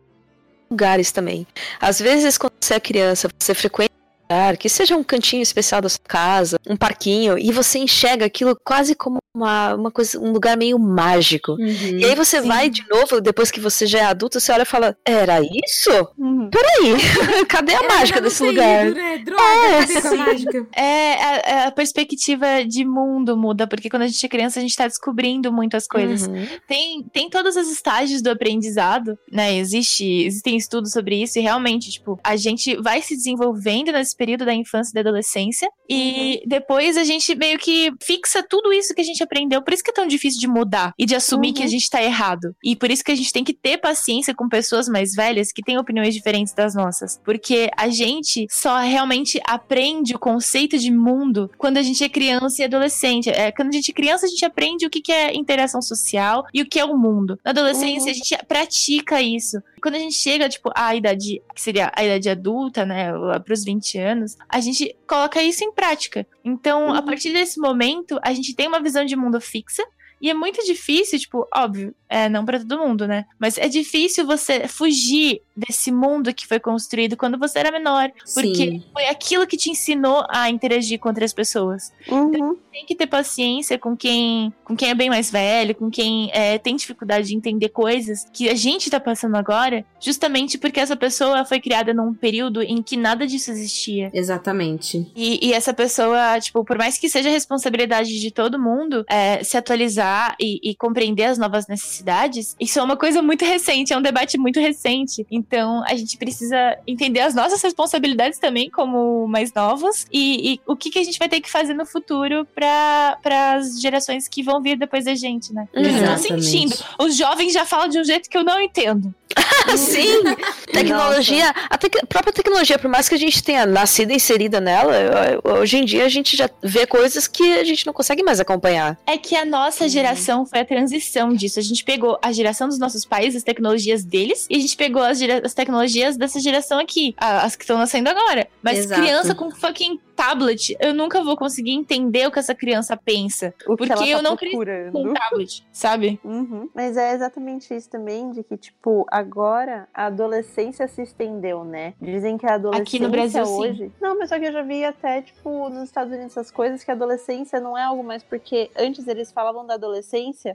lugares também. Às vezes, quando você é criança, você frequenta lugar, que seja um cantinho especial da sua casa, um parquinho, e você enxerga aquilo quase como uma, uma coisa, um lugar meio mágico. Uhum. E aí você Sim. vai de novo, depois que você já é adulto, você olha e fala, era isso? Uhum. Peraí, cadê a Era mágica desse lugar? ido, né? Droga, É, cadê essa sim. mágica? É, a, a perspectiva de mundo muda, porque quando a gente é criança, a gente tá descobrindo muitas coisas. Uhum. Tem, tem todos os estágios do aprendizado, né? Existe, existem estudos sobre isso, e realmente, tipo, a gente vai se desenvolvendo nesse período da infância e da adolescência, e depois a gente meio que fixa tudo isso que a gente aprendeu. Por isso que é tão difícil de mudar e de assumir Uhum. que a gente tá errado. E por isso que a gente tem que ter paciência com pessoas mais velhas que têm opiniões diferentes das nossas. Porque a gente só realmente aprende o conceito de mundo quando a gente é criança e adolescente. É, quando a gente é criança, a gente aprende o que que é interação social e o que é o mundo. Na adolescência, Uhum. a gente pratica isso. Quando a gente chega, tipo, à idade, que seria a idade adulta, né, lá pros 20 anos, a gente coloca isso em prática. Então, a Uhum. partir desse momento, a gente tem uma visão de mundo fixa, e é muito difícil, tipo, óbvio, é não pra todo mundo, né? Mas é difícil você fugir desse mundo que foi construído quando você era menor, porque Sim. foi aquilo que te ensinou a interagir com outras pessoas. Uhum. Tem que ter paciência com quem, com quem é bem mais velho, com quem é, tem dificuldade de entender coisas que a gente tá passando agora, justamente porque essa pessoa foi criada num período em que nada disso existia. Exatamente. E, e essa pessoa, tipo, por mais que seja responsabilidade de todo mundo é, se atualizar e, e compreender as novas necessidades, isso é uma coisa muito recente, é um debate muito recente. Então, a gente precisa entender as nossas responsabilidades também, como mais novos, e, e o que, que a gente vai ter que fazer no futuro para as gerações que vão vir depois da gente, né? Uhum. Exatamente. sentindo. Os jovens já falam de um jeito que eu não entendo. Sim, tecnologia, a tec- própria tecnologia, por mais que a gente tenha nascido e inserida nela, hoje em dia a gente já vê coisas que a gente não consegue mais acompanhar. É que a nossa geração foi a transição disso. A gente pegou a geração dos nossos pais, as tecnologias deles, e a gente pegou as, as tecnologias dessa geração aqui, as que estão nascendo agora. Mas Exato. criança com fucking tablet, eu nunca vou conseguir entender o que essa criança pensa O que Porque tá eu não procurando. com tablet, sabe? Uhum. Mas é exatamente isso também, de que, tipo, agora a adolescência se estendeu, né? Dizem que a adolescência Aqui no Brasil, sim. hoje. Não, mas só que eu já vi até, tipo, nos Estados Unidos essas coisas que a adolescência não é algo mais porque antes eles falavam da adolescência,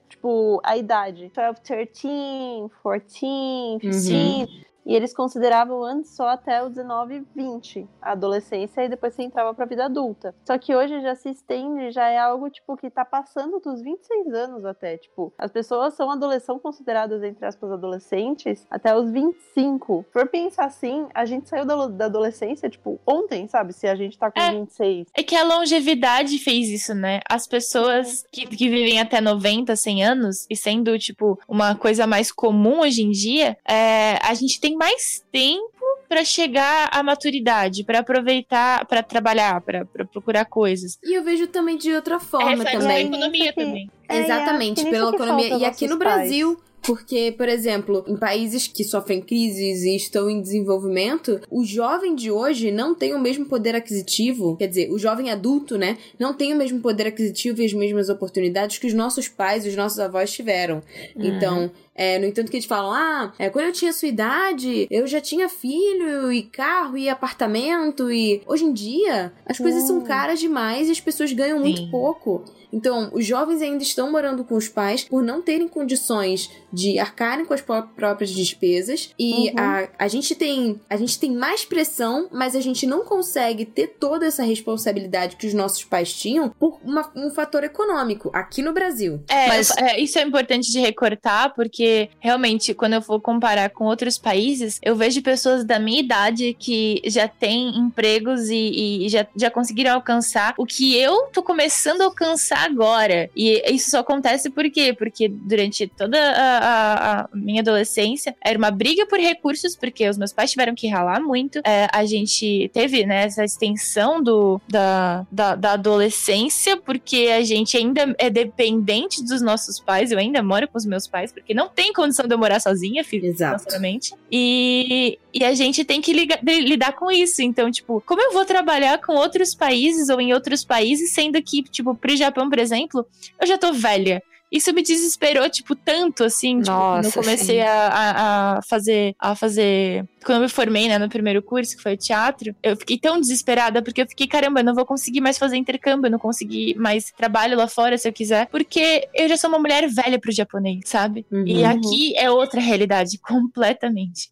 tipo, a idade. 12, 13, 14, 15. E eles consideravam antes só até o 19, 20, a adolescência, e depois você entrava pra vida adulta. Só que hoje já se estende, já é algo, tipo, que tá passando dos 26 anos até. Tipo, as pessoas são adolescentes, são consideradas, entre aspas, adolescentes até os 25. Por pensar assim, a gente saiu da, da adolescência, tipo, ontem, sabe? Se a gente tá com É. 26. É que a longevidade fez isso, né? As pessoas que, que vivem até 90, 100 anos, e sendo, tipo, uma coisa mais comum hoje em dia, é, a gente tem mais tempo pra chegar à maturidade, pra aproveitar, pra trabalhar, pra pra procurar coisas. E eu vejo também de outra forma na também. também. economia também. É, é Exatamente, nisso pela economia. E aqui no pais. Brasil, porque, por exemplo, em países que sofrem crises e estão em desenvolvimento, o jovem de hoje não tem o mesmo poder aquisitivo, quer dizer, o jovem adulto, né, não tem o mesmo poder aquisitivo e as mesmas oportunidades que os nossos pais e os nossos avós tiveram. Então, é, no entanto que eles falam, ah, é, quando eu tinha sua idade, eu já tinha filho e carro e apartamento e... Hoje em dia, as coisas são caras demais e as pessoas ganham muito Sim. pouco. Então, os jovens ainda estão morando com os pais por não terem condições de arcarem com as pró- próprias despesas. E Uhum. a, a gente tem a gente tem mais pressão, mas a gente não consegue ter toda essa responsabilidade que os nossos pais tinham por uma- um fator econômico aqui no Brasil. É, Mas- é, isso é importante de recortar, porque realmente, quando eu for comparar com outros países, eu vejo pessoas da minha idade que já têm empregos e, e já, já conseguiram alcançar o que eu tô começando a alcançar agora. E isso só acontece por quê? Porque durante toda a, a- a minha adolescência era uma briga por recursos, porque os meus pais tiveram que ralar muito. É, a gente teve né, essa extensão do, da, da, da adolescência, porque a gente ainda é dependente dos nossos pais. Eu ainda moro com os meus pais, porque não tem condição de eu morar sozinha, financeiramente. E, e a gente tem que liga- de- lidar com isso. Então, tipo, como eu vou trabalhar com outros países ou em outros países, sendo que, tipo, pro Japão, por exemplo, eu já tô velha. Isso me desesperou, tipo, tanto, assim, tipo, quando eu Nossa, comecei a, a, a fazer, a fazer... Quando eu me formei, né, no primeiro curso, que foi teatro, eu fiquei tão desesperada, porque eu fiquei, caramba, eu não vou conseguir mais fazer intercâmbio, eu não consegui mais trabalho lá fora, se eu quiser, porque eu já sou uma mulher velha pro japonês, sabe? E Uhum. aqui é outra realidade, completamente.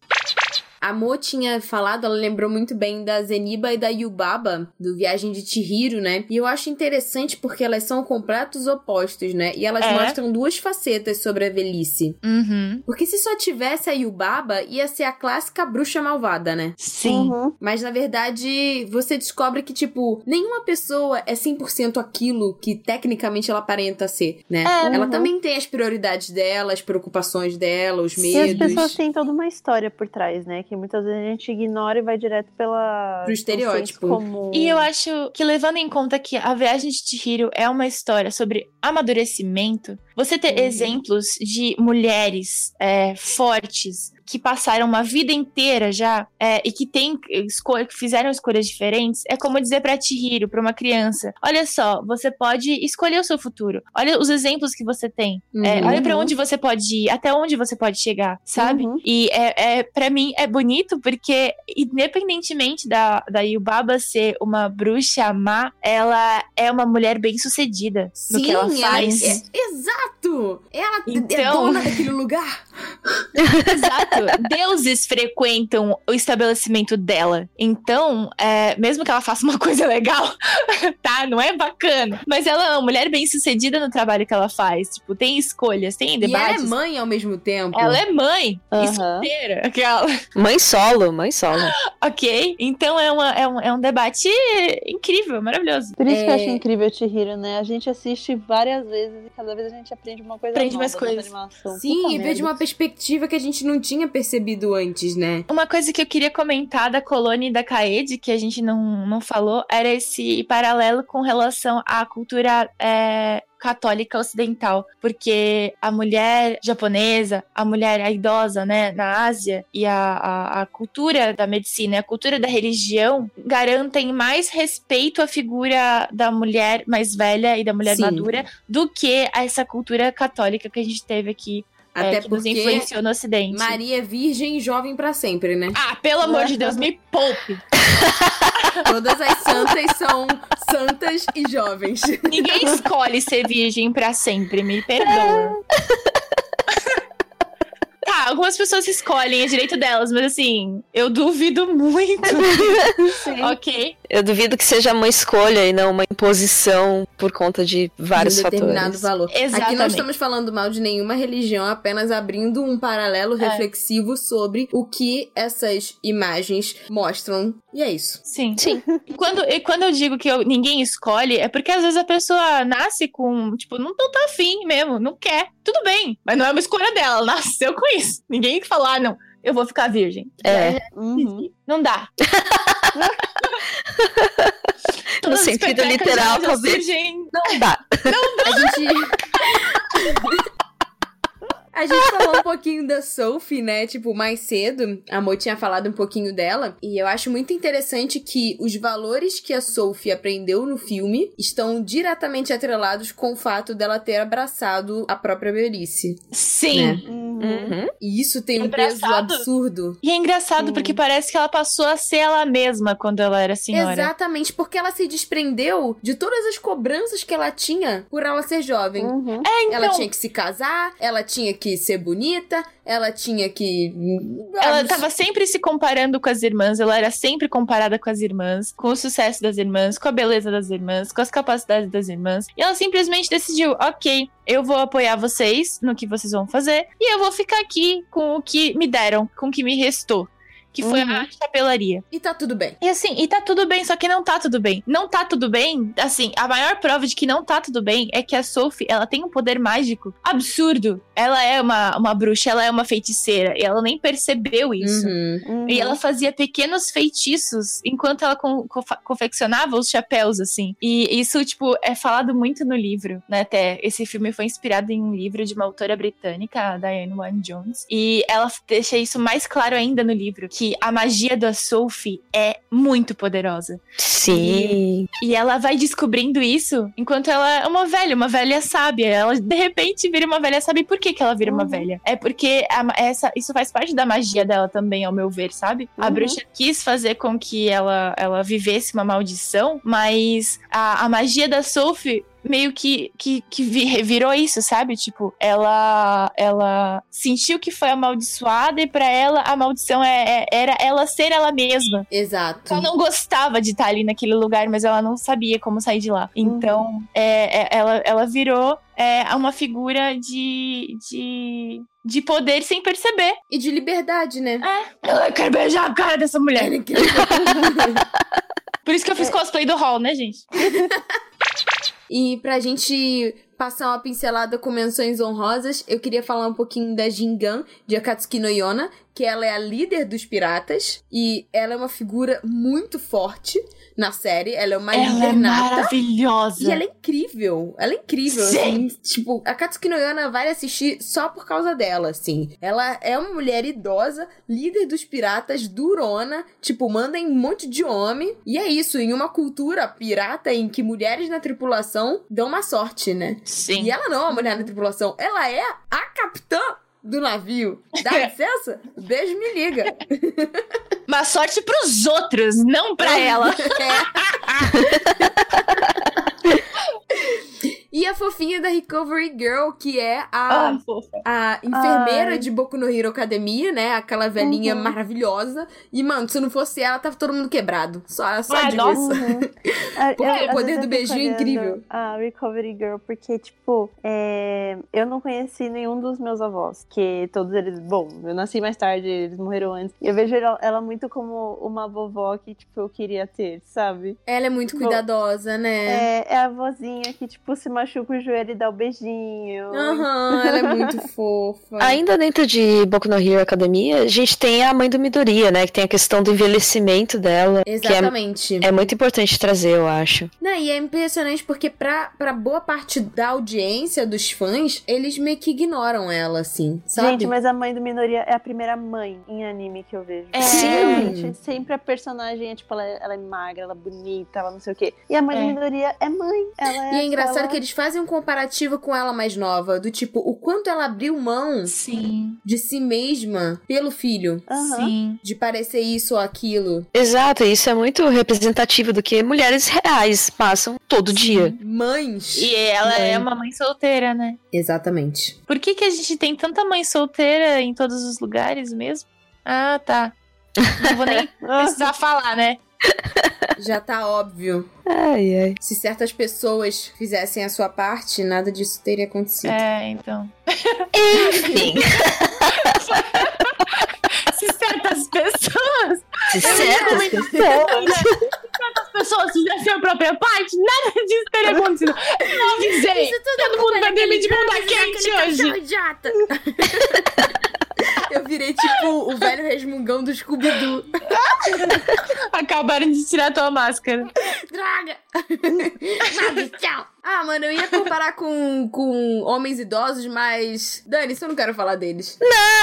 A Mo tinha falado, ela lembrou muito bem da Zeniba e da Yubaba, do Viagem de Chihiro, né? E eu acho interessante porque elas são completos opostos, né? E elas É. mostram duas facetas sobre a velhice. Uhum. Porque se só tivesse a Yubaba, ia ser a clássica bruxa malvada, né? Sim. Uhum. Mas na verdade, você descobre que, tipo, nenhuma pessoa é 100% aquilo que tecnicamente ela aparenta ser, né? É, ela uhum. também tem as prioridades dela, as preocupações dela, os E as medos. pessoas têm toda uma história por trás, né? Que muitas vezes a gente ignora e vai direto pela... Pro estereótipo. Comum. E eu acho que levando em conta que a viagem de Chihiro é uma história sobre amadurecimento, você ter Uhum. exemplos de mulheres é, fortes que passaram uma vida inteira já é, e que tem escolha, que fizeram escolhas diferentes, é como dizer pra Chihiro, pra uma criança, olha só, você pode escolher o seu futuro. Olha os exemplos que você tem. É, Uhum. olha pra onde você pode ir, até onde você pode chegar, sabe? Uhum. E é, é para mim é bonito porque independentemente da da Yubaba ser uma bruxa má, ela é uma mulher bem sucedida no que ela faz. é- exato! Ela é Então- dona daquele lugar. Exato. Deuses frequentam o estabelecimento dela. Então, é, mesmo que ela faça uma coisa legal, tá? Não é bacana. Mas ela é uma mulher bem sucedida no trabalho que ela faz. Tipo, tem escolhas, tem E ela é debates. mãe ao mesmo tempo. Ela é mãe e solteira. Aquela. Mãe solo, mãe solo. Ok? Então é, uma, é, um, é um debate incrível, maravilhoso. Por isso que eu É. acho incrível Chihiro, né? A gente assiste várias vezes e cada vez a gente aprende uma coisa Aprende nova mais coisas. animação. Sim, Puta e vê de uma perspectiva que a gente não tinha percebido antes, né? Uma coisa que eu queria comentar da colônia e da Kaede, que a gente não, não falou, era esse paralelo com relação à cultura é, católica ocidental. Porque a mulher japonesa, a mulher a idosa, né, na Ásia, e a, a, a cultura da medicina, a cultura da religião, garantem mais respeito à figura da mulher mais velha e da mulher Sim. madura do que essa cultura católica que a gente teve aqui, é, Até que nos porque influenciou no Ocidente. Maria é virgem e jovem pra sempre, né? Ah, pelo amor de Deus, me poupe. Todas as santas são santas e jovens. Ninguém escolhe ser virgem pra sempre, me perdoa. Tá, algumas pessoas escolhem, é direito delas, mas assim, eu duvido muito. Ok. Eu duvido que seja uma escolha e não uma imposição por conta de vários de um determinado fatores. valor. Aqui não Exatamente. estamos falando mal de nenhuma religião, apenas abrindo um paralelo É. reflexivo sobre o que essas imagens mostram. E é isso. Sim. Sim. E quando, e quando eu digo que eu- ninguém escolhe, é porque às vezes a pessoa nasce com, tipo, não, não tá afim mesmo, não quer. Tudo bem, mas não é uma escolha dela, ela nasceu com isso. Ninguém fala, ah, não, eu vou ficar virgem. É. Uhum. Não dá. No sentido literal, já talvez. surgem- Não dá. A gente. A gente falou um pouquinho da Sophie, né? Tipo, mais cedo. A Mo tinha falado um pouquinho dela. E eu acho muito interessante que os valores que a Sophie aprendeu no filme estão diretamente atrelados com o fato dela ter abraçado a própria velhice. Sim. Né? Uhum. Uhum. E isso tem um peso Engraçado. absurdo. E é engraçado Sim. porque parece que ela passou a ser ela mesma quando ela era senhora. Exatamente, porque ela se desprendeu de todas as cobranças que ela tinha por ela ser jovem. Uhum. É, então, Ela tinha que se casar, ela tinha que ser bonita, ela tinha que. Ela Ah, tava sempre se comparando com as irmãs, ela era sempre comparada com as irmãs, com o sucesso das irmãs, com a beleza das irmãs, com as capacidades das irmãs. E ela simplesmente decidiu: ok, eu vou apoiar vocês no que vocês vão fazer, e eu vou ficar aqui com o que me deram, com o que me restou. Que foi Uhum. a chapelaria. E tá tudo bem. E assim, e tá tudo bem, só que não tá tudo bem. Não tá tudo bem, assim, a maior prova de que não tá tudo bem é que a Sophie, ela tem um poder mágico absurdo. Ela é uma, uma bruxa, ela é uma feiticeira, e ela nem percebeu isso. Uhum. Uhum. E ela fazia pequenos feitiços enquanto ela con- confa- confeccionava os chapéus, assim. E isso, tipo, é falado muito no livro, né? Até esse filme foi inspirado em um livro de uma autora britânica, a Diane Wynne Jones. E ela deixa isso mais claro ainda no livro, que a magia da Sophie é muito poderosa. Sim. E ela vai descobrindo isso enquanto ela é uma velha, uma velha sábia. Ela de repente vira uma velha sábia. E por que, que ela vira uma Uhum. velha? É porque a essa, isso faz parte da magia dela também, ao meu ver, sabe? A Uhum. bruxa quis fazer com que ela, ela vivesse uma maldição, mas a, a magia da Sophie meio que, que, que vi- virou isso, sabe? Tipo, ela ela sentiu que foi amaldiçoada e pra ela a maldição é, é- era ela ser ela mesma. Exato. Ela não gostava de estar ali naquele lugar, mas ela não sabia como sair de lá. Então, é, é, ela, ela virou é, uma figura de, de, de poder sem perceber. E de liberdade, né? Eu quero beijar a cara dessa mulher. Por isso que eu fiz cosplay do Hall, né, gente? E pra gente passar uma pincelada com menções honrosas, eu queria falar um pouquinho da Jingan, de Akatsuki no Yona, que ela é a líder dos piratas, e ela é uma figura muito forte na série, ela é uma Ela é líder nata. maravilhosa. E ela é incrível. Ela é incrível, Sim. assim. Tipo, a Katsuki no Yona vale assistir só por causa dela, assim. Ela é uma mulher idosa, líder dos piratas, durona. Tipo, manda em um monte de homem. E é isso, em uma cultura pirata em que mulheres na tripulação dão uma sorte, né? Sim. E ela não é uma mulher na tripulação, ela é a capitã do navio. Dá licença? Beijo, me liga. Mas sorte pros outros, não pra ela. E a fofinha da Recovery Girl, que é a Ah, a enfermeira Ai. de Boku no Hero Academia, né? Aquela velhinha Uhum. maravilhosa. E, mano, se não fosse ela, tava todo mundo quebrado. Só, só Ah, digo isso. Uhum. Ah, Porque eu- o poder do beijinho é incrível. A Recovery Girl, porque, tipo, é, eu não conheci nenhum dos meus avós. Que todos eles, bom, eu nasci mais tarde, eles morreram antes. Eu vejo ela, muito como uma vovó que, tipo, eu queria ter, sabe? Ela é muito Bom, cuidadosa, né? É, é a que, tipo, se machuca o joelho e dá o beijinho. Aham, ela é muito fofa. Ainda dentro de Boku no Hero Academia, a gente tem a mãe do Midoriya, né? Que tem a questão do envelhecimento dela. Que Exatamente. é, é muito importante trazer, eu acho. Não, e é impressionante porque pra, pra boa parte da audiência dos fãs, eles meio que ignoram ela, assim, sabe? Gente, mas a mãe do Minoria é a primeira mãe em anime que eu vejo. É. Sim. Realmente, sempre a personagem é, tipo, ela é, ela é magra, ela é bonita, ela não sei o quê. E a mãe É. do Minoria é mãe. Ela é E é engraçado aquela- que eles fazem um comparativo com ela mais nova, do tipo, o quanto ela abriu mão Sim, de si mesma pelo filho. Aham. sim. De parecer isso ou aquilo. Exato, isso é muito representativo do que mulheres reais passam todo dia. Mães. E ela Mãe. é uma mãe solteira, né? Exatamente. Por que, que a gente tem tanta mãe solteira em todos os lugares mesmo? Ah, tá. Não vou nem precisar falar, né? Já tá óbvio. Ai, ai. Se certas pessoas fizessem a sua parte, nada disso teria acontecido. É, então. Enfim, Se certas pessoas, de certas certas pessoas fizessem a própria parte, nada disso teria acontecido. Eu não avisei. Todo mundo vai dormir de bunda quente hoje. idiota. Eu virei tipo o velho resmungão do Scooby-Doo. Acabaram de tirar tua máscara. Droga! Maldição! Ah, mano, eu ia comparar com, com homens idosos, mas. Dani, isso eu não quero falar deles.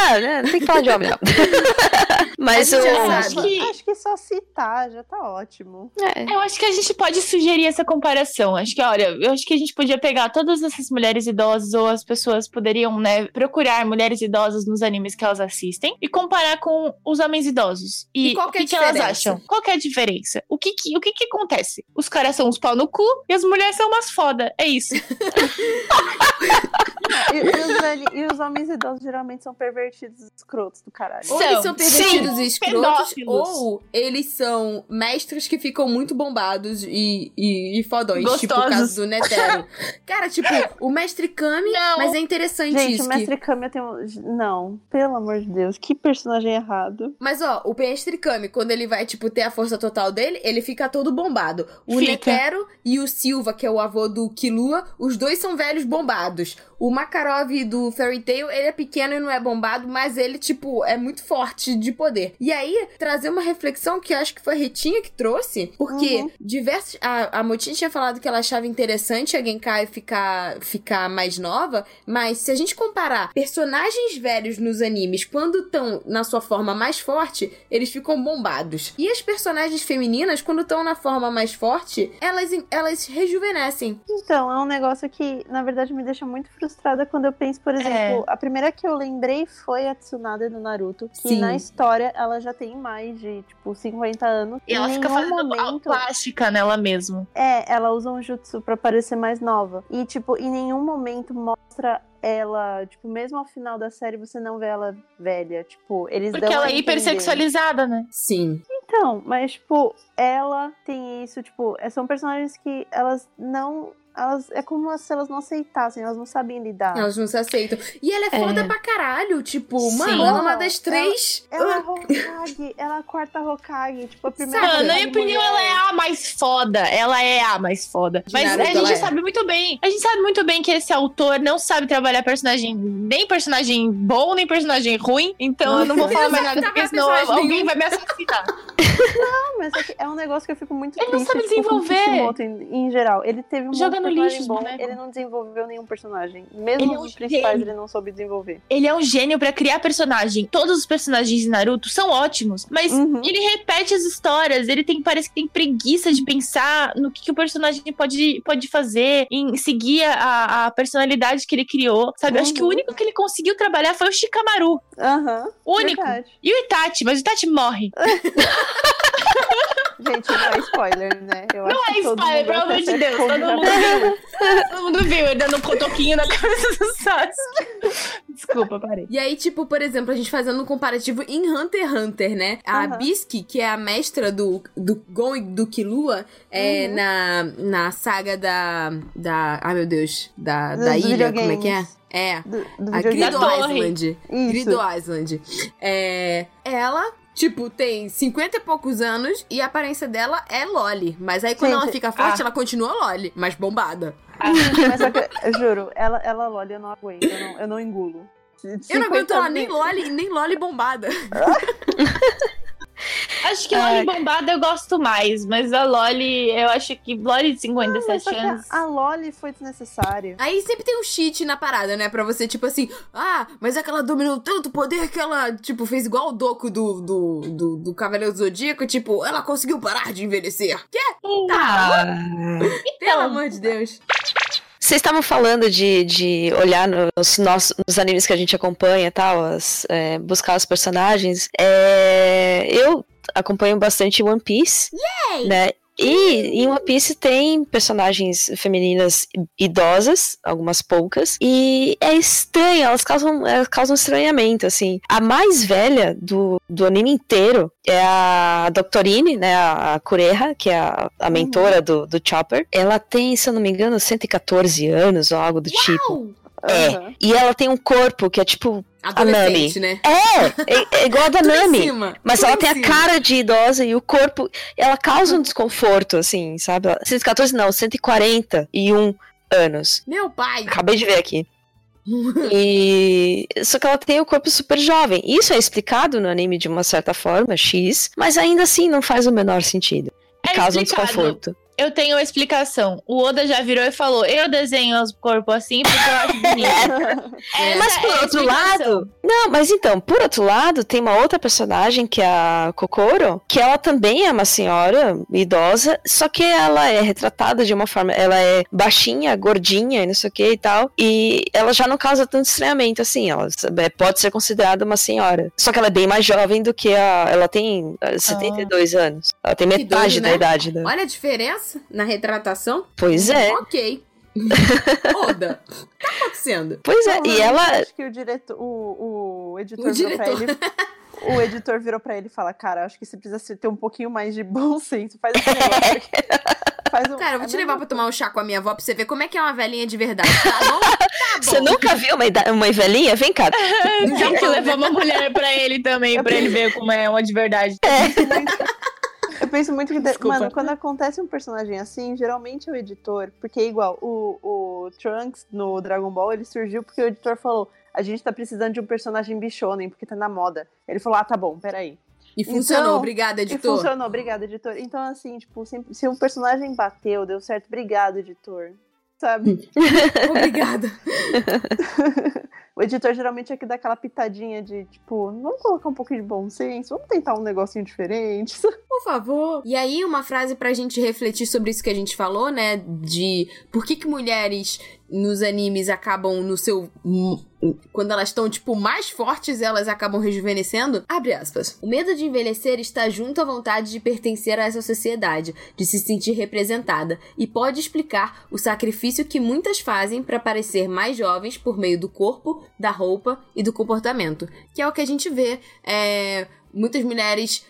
Ah, né? Não tem que falar de homem, não. Mas o. já acho que- Acho que só citar já tá ótimo. É. Eu acho que a gente pode sugerir essa comparação. Acho que, olha, eu acho que a gente podia pegar todas essas mulheres idosas, ou as pessoas poderiam, né, procurar mulheres idosas nos animes que elas assistem e comparar com os homens idosos. E, E qual o que é que, a que elas acham? Qual que é a diferença? O que que, o que que acontece? Os caras são uns pau no cu e as mulheres são umas foda. É isso. E, e os, velhi- e os homens idosos geralmente são pervertidos escrotos do caralho. Ou São, eles são pervertidos sim, e escrotos, pedófilos. ou eles são mestres que ficam muito bombados e, e, e fodões, tipo o Gostosos. caso do Netero. Cara, tipo, o mestre Kami, Não. mas é interessante Gente, isso. o que- Mestre Kami tem um... Não, pelo amor de Deus, que personagem errado. Mas ó, o mestre Kami, quando ele vai, tipo, ter a força total dele, ele fica todo bombado. O Fica. Netero e o Silva, que é o avô do Killua, os dois são velhos bombados. O Makarov do Fairy Tail, ele é pequeno e não é bombado, mas ele, tipo, é muito forte de poder. E aí, trazer uma reflexão que eu acho que foi a Retinha que trouxe, porque Uhum. diversos. A, a Motin tinha falado que ela achava interessante a Genkai ficar, ficar mais nova, mas se a gente comparar personagens velhos nos animes, quando estão na sua forma mais forte, eles ficam bombados. E as personagens femininas, quando estão na forma mais forte, elas, elas rejuvenescem. Então, é um negócio que, na verdade, me deixa muito frustrada quando eu penso, por exemplo, É. a primeira que eu lembrei foi a Tsunade do Naruto, que Sim. na história ela já tem mais de, tipo, 50 anos. E ela fica fazendo momento... plástica nela mesmo. É, ela usa um jutsu pra parecer mais nova. E, tipo, em nenhum momento mostra ela, tipo, mesmo ao final da série você não vê ela velha. Tipo, eles Porque dão ela a é hipersexualizada, né? Sim. Então, mas, tipo, ela tem isso, tipo, é- são personagens que elas não. Elas, é como se elas não aceitassem, elas não sabem lidar. Elas não se aceitam. E ela é É. foda pra caralho. Tipo, Sim. mano, ela é uma das três. Ela é Hokage, ela é a quarta Hokage, tipo, a primeira Sabe, Mano, na minha opinião, ela é a mais foda. Ela é a mais foda. De Mas Naruto, a gente ela é. sabe muito bem. A gente sabe muito bem que esse autor não sabe trabalhar personagem, nem personagem bom, nem personagem ruim. Então eu não vou falar não mais nada, porque senão personagem alguém nenhum. vai me assassinar. Não, mas é, que é um negócio que eu fico muito Ele não triste. sabe tipo, com o desenvolver. Em, em geral. Ele teve um Joga monte no de personagem bom, né? ele não desenvolveu nenhum personagem. Mesmo Ele é um os principais gênio. ele não soube desenvolver. Ele é um gênio pra criar personagem. Todos os personagens de Naruto são ótimos, mas Uhum. ele repete as histórias. Ele tem parece que tem preguiça de pensar no que, que o personagem pode, pode fazer, em seguir a, a personalidade que ele criou. Sabe? Eu acho que o Uhum. único que ele conseguiu trabalhar foi o Shikamaru. Aham. O único. verdade. E o Itachi, mas o Itachi morre. Gente, não é spoiler, né? Eu Não acho é spoiler, mundo pelo amor de Deus. Todo mundo viu. Todo mundo viu ele dando um cotoquinho na cabeça do Sasuke. Desculpa, parei. E aí, tipo, por exemplo, a gente fazendo um comparativo em Hunter x Hunter, né? A Aham. Bisky, que é a mestra do, do Gon e do Killua, é Uhum. na, na saga da. da. Ai, meu Deus. Da, da ilha, como é que é? É. Do, do A. Grido. Island. Isso. Grido Island. É. Ela. Tipo, tem 50 e poucos anos e a aparência dela é Loli. Mas aí quando Gente, ela fica forte, ah. ela continua Loli, mas bombada. Mas só que, eu juro, ela, ela Loli, eu não aguento, eu não, eu não engulo. Eu não aguento 50 ela nem Loli, nem Loli bombada. Acho que Loli bombada eu gosto mais, mas a Loli, eu acho que Loli de Mas 57 só que anos. a, a Loli foi desnecessária. Aí sempre tem um cheat na parada, né? Pra você, tipo assim, ah, mas é que ela dominou tanto poder que ela, tipo, fez igual o Doku do, do, do, do Cavaleiro do Zodíaco, tipo, ela conseguiu parar de envelhecer. Que? Ah, Pelo amor de Deus. Vocês estavam falando de, de olhar nos, nossos, nos animes que a gente acompanha e tal, as, é, buscar os personagens. É, eu acompanho bastante One Piece, Yay! né? E em One Piece tem personagens femininas idosas, algumas poucas, e é estranho, elas causam, elas causam estranhamento, assim. A mais velha do, do anime inteiro é a Doctorine, né, a Kureha, que é a, a mentora do, do Chopper. Ela tem, se eu não me engano, 114 anos ou algo do tipo. É, e ela tem um corpo que é tipo Adolescente, né? é, é, é igual a da Nami. cima, Mas ela em tem a cima. cara de idosa e o corpo. Ela causa um desconforto, assim, sabe? Ela- 114 não, 141 anos. Meu pai. Acabei de ver aqui. E. Só que ela tem o corpo super jovem. Isso é explicado no anime de uma certa forma, X, mas ainda assim não faz o menor sentido. É causa um explicado. desconforto. Eu tenho uma explicação. O Oda já virou e falou: Eu desenho os corpos assim porque eu acho bonito. É, Mas por é outro lado. Não, mas então, por outro lado, tem uma outra personagem que é a Kokoro, que ela também é uma senhora idosa, só que ela é retratada de uma forma. Ela é baixinha, gordinha e não sei o que e tal. E ela já não causa tanto estranhamento assim. Ela é- pode ser considerada uma senhora. Só que ela é bem mais jovem do que a. Ela tem eh, 72 anos. Ela tem metade doido, da né? idade dela. Olha a diferença na retratação. Pois é. Ok. Oda, o que tá acontecendo? Pois é. E ela. Acho que o diretor, o, o editor O virou pra diretor. ele. O editor virou pra ele e fala, cara, acho que você precisa ter um pouquinho mais de bom senso. Faz aqui. Faz um, Cara, eu vou é te levar pra tomar um chá com a minha avó pra você ver como é que é uma velhinha de verdade, tá bom? Tá bom. Você nunca viu uma, uma velhinha? Vem cá. Tem que levar uma mulher pra ele também, pra ele ver como é uma de verdade. Eu penso muito que, mano, quando acontece um personagem assim, geralmente é o editor, porque é igual, o, o Trunks no Dragon Ball, ele surgiu porque o editor falou, a gente tá precisando de um personagem bichonem, porque tá na moda. Ele falou, ah, tá bom, peraí. E funcionou, Então, obrigada, E editor. funcionou, obrigado, editor. Então, assim, tipo, sempre, se um personagem bateu, deu certo, obrigado, editor. Sabe? Obrigada. o editor geralmente é que dá aquela pitadinha de, tipo, vamos colocar um pouquinho de bom senso, vamos tentar um negocinho diferente. Por favor. E aí, uma frase pra gente refletir sobre isso que a gente falou, né? De por que, que mulheres nos animes acabam no seu. Quando elas estão, tipo, mais fortes, elas acabam rejuvenescendo? Abre aspas. O medo de envelhecer está junto à vontade de pertencer a essa sociedade, de se sentir representada, e pode explicar o sacrifício que muitas fazem para parecer mais jovens por meio do corpo, da roupa e do comportamento. Que é o que a gente vê. É, muitas mulheres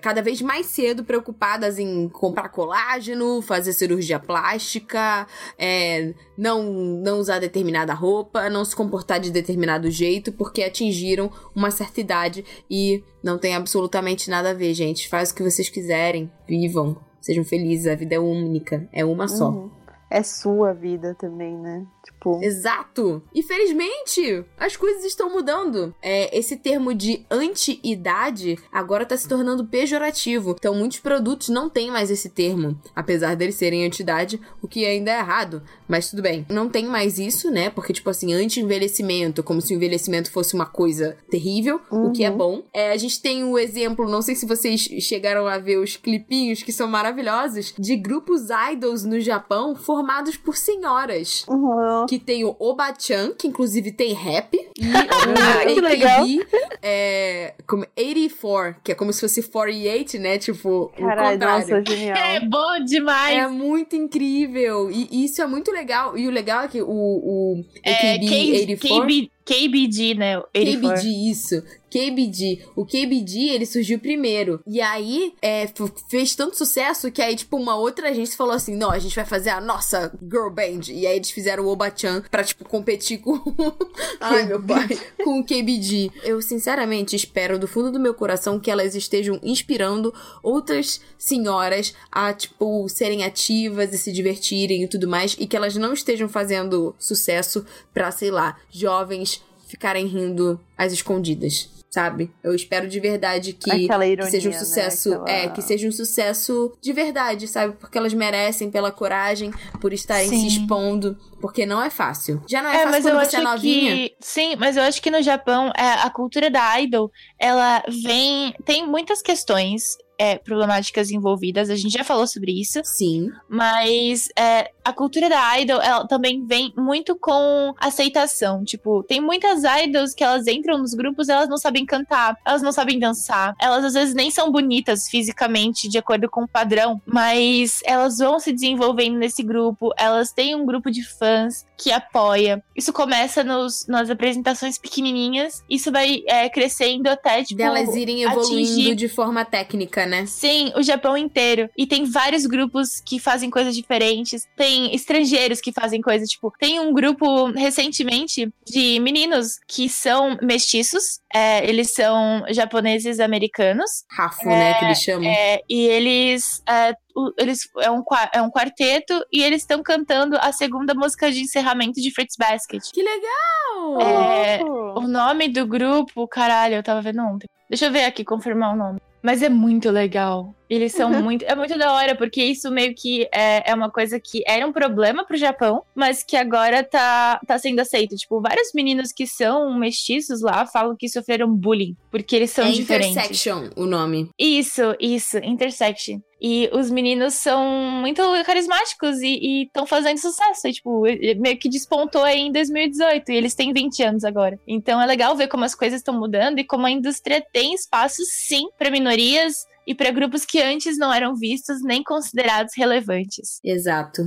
cada vez mais cedo preocupadas em comprar colágeno, fazer cirurgia plástica, é, não, não usar determinada roupa, não se comportar de determinado jeito, porque atingiram uma certa idade e não tem absolutamente nada a ver, gente. Faz o que vocês quiserem, vivam, sejam felizes, a vida é única, é uma só. É sua vida também, né? Tipo. Exato! E felizmente, as coisas estão mudando. É, esse termo de anti-idade agora tá se tornando pejorativo. Então, muitos produtos não têm mais esse termo, apesar deles serem anti-idade, o que ainda é errado. Mas tudo bem. Não tem mais isso, né? Porque, tipo assim, anti-envelhecimento, como se o envelhecimento fosse uma coisa terrível, o que é Uhum. bom. É, a gente tem o exemplo, não sei se vocês chegaram a ver os clipinhos que são maravilhosos, de grupos idols no Japão formados por senhoras. Uhum. Que tem o Oba-chan, que inclusive tem rap. E Ah, o que legal. AKB, é, como 84, que é como se fosse 48, né? Tipo, o Caralho, contrário. nossa, genial. É bom demais. É muito incrível. E, e isso é muito legal. E o legal é que o, o É, AKB K- 84... KB, KBD, né? 84. KBD, isso. KBD. O KBD, ele surgiu primeiro. E aí, é, fez tanto sucesso que aí, tipo, uma outra agência falou assim, não, a gente vai fazer a nossa girl band. E aí eles fizeram o Oba-chan pra, tipo, competir com... Ai, meu pai. Com o KBD. Eu, sinceramente, espero do fundo do meu coração que elas estejam inspirando outras senhoras a, tipo, serem ativas e se divertirem e tudo mais. E que elas não estejam fazendo sucesso pra, sei lá, jovens ficarem rindo às escondidas, sabe? Eu espero de verdade que, Aquela que ironia, seja um né? sucesso, Aquela- é, que seja um sucesso de verdade, sabe? Porque elas merecem pela coragem, por estarem Sim. se expondo, porque não é fácil. Já não é, É, fácil quando você é novinha. que. Sim, mas eu acho que no Japão é, a cultura da idol, ela vem. Tem muitas questões é, problemáticas envolvidas, a gente já falou sobre isso, Sim. mas é, a cultura da idol, ela também vem muito com aceitação. Tipo, tem muitas idols que elas entram nos grupos, elas não sabem cantar, elas não sabem dançar, elas às vezes nem são bonitas fisicamente, de acordo com o padrão, mas elas vão se desenvolvendo nesse grupo, elas têm um grupo de fãs que apoia. Isso começa nos, nas apresentações pequenininhas, isso vai é, crescendo até, tipo, Delas irem evoluindo atingir- de forma técnica, né? Sim, o Japão inteiro. E tem vários grupos que fazem coisas diferentes. Tem estrangeiros que fazem coisas, tipo, tem um grupo recentemente de meninos que são mestiços. é, eles são japoneses americanos. Rafo, né, que eles chamam. é, e eles. é, eles é um, é um quarteto e eles estão cantando a segunda música de encerramento de Fruits Basket. Que legal! É, o nome do grupo, caralho, eu tava vendo ontem. Deixa eu ver aqui, confirmar o nome. Mas é muito legal. Eles são muito. É muito da hora, porque isso meio que é, é uma coisa que era um problema pro Japão, mas que agora tá, tá sendo aceito. Tipo, vários meninos que são mestiços lá falam que sofreram bullying, porque eles são é diferentes. Intersection o nome. Isso, isso, Intersection. E os meninos são muito carismáticos e estão fazendo sucesso. E, tipo, meio que despontou aí em 2018 e eles têm 20 anos agora. Então é legal ver como as coisas estão mudando e como a indústria tem espaço, sim, para minorias e para grupos que antes não eram vistos nem considerados relevantes. Exato.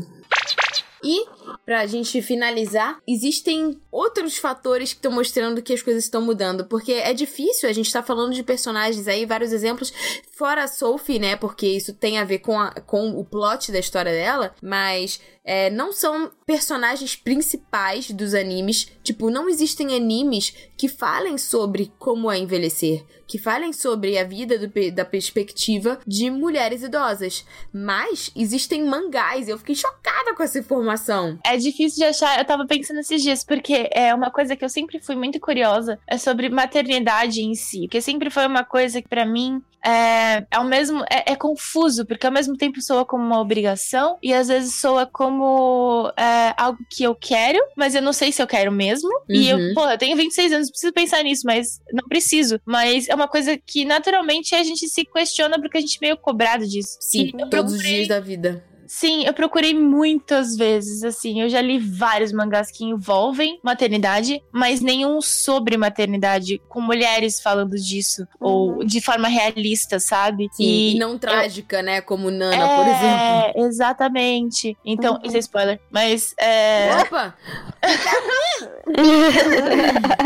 E, pra gente finalizar, existem outros fatores que estão mostrando que as coisas estão mudando. Porque é difícil, a gente tá falando de personagens aí, vários exemplos, fora a Sophie, né? Porque isso tem a ver com, a- com o plot da história dela, mas é, não são personagens principais dos animes. Tipo, não existem animes que falem sobre como é envelhecer, que falem sobre a vida do da perspectiva de mulheres idosas. Mas existem mangás, eu fiquei chocada com essa informação. É difícil de achar, eu tava pensando esses dias, porque é uma coisa que eu sempre fui muito curiosa, é sobre maternidade em si, que sempre foi uma coisa que pra mim é, ao mesmo é, é confuso, porque ao mesmo tempo soa como uma obrigação e às vezes soa como é, algo que eu quero, mas eu não sei se eu quero mesmo. E eu, Uhum. pô, eu tenho 26 anos, preciso pensar nisso, mas não preciso. Mas é uma coisa que naturalmente a gente se questiona porque a gente é meio cobrado disso. Sim, E eu todos os procurei- dias da vida. Sim, eu procurei muitas vezes, assim, eu já li vários mangás que envolvem maternidade, mas nenhum sobre maternidade, com mulheres falando disso, ou de forma realista, sabe? Sim, e, não trágica, né? Como Nana, por exemplo. É, exatamente. Então, Uhum. isso é spoiler, mas é, Opa!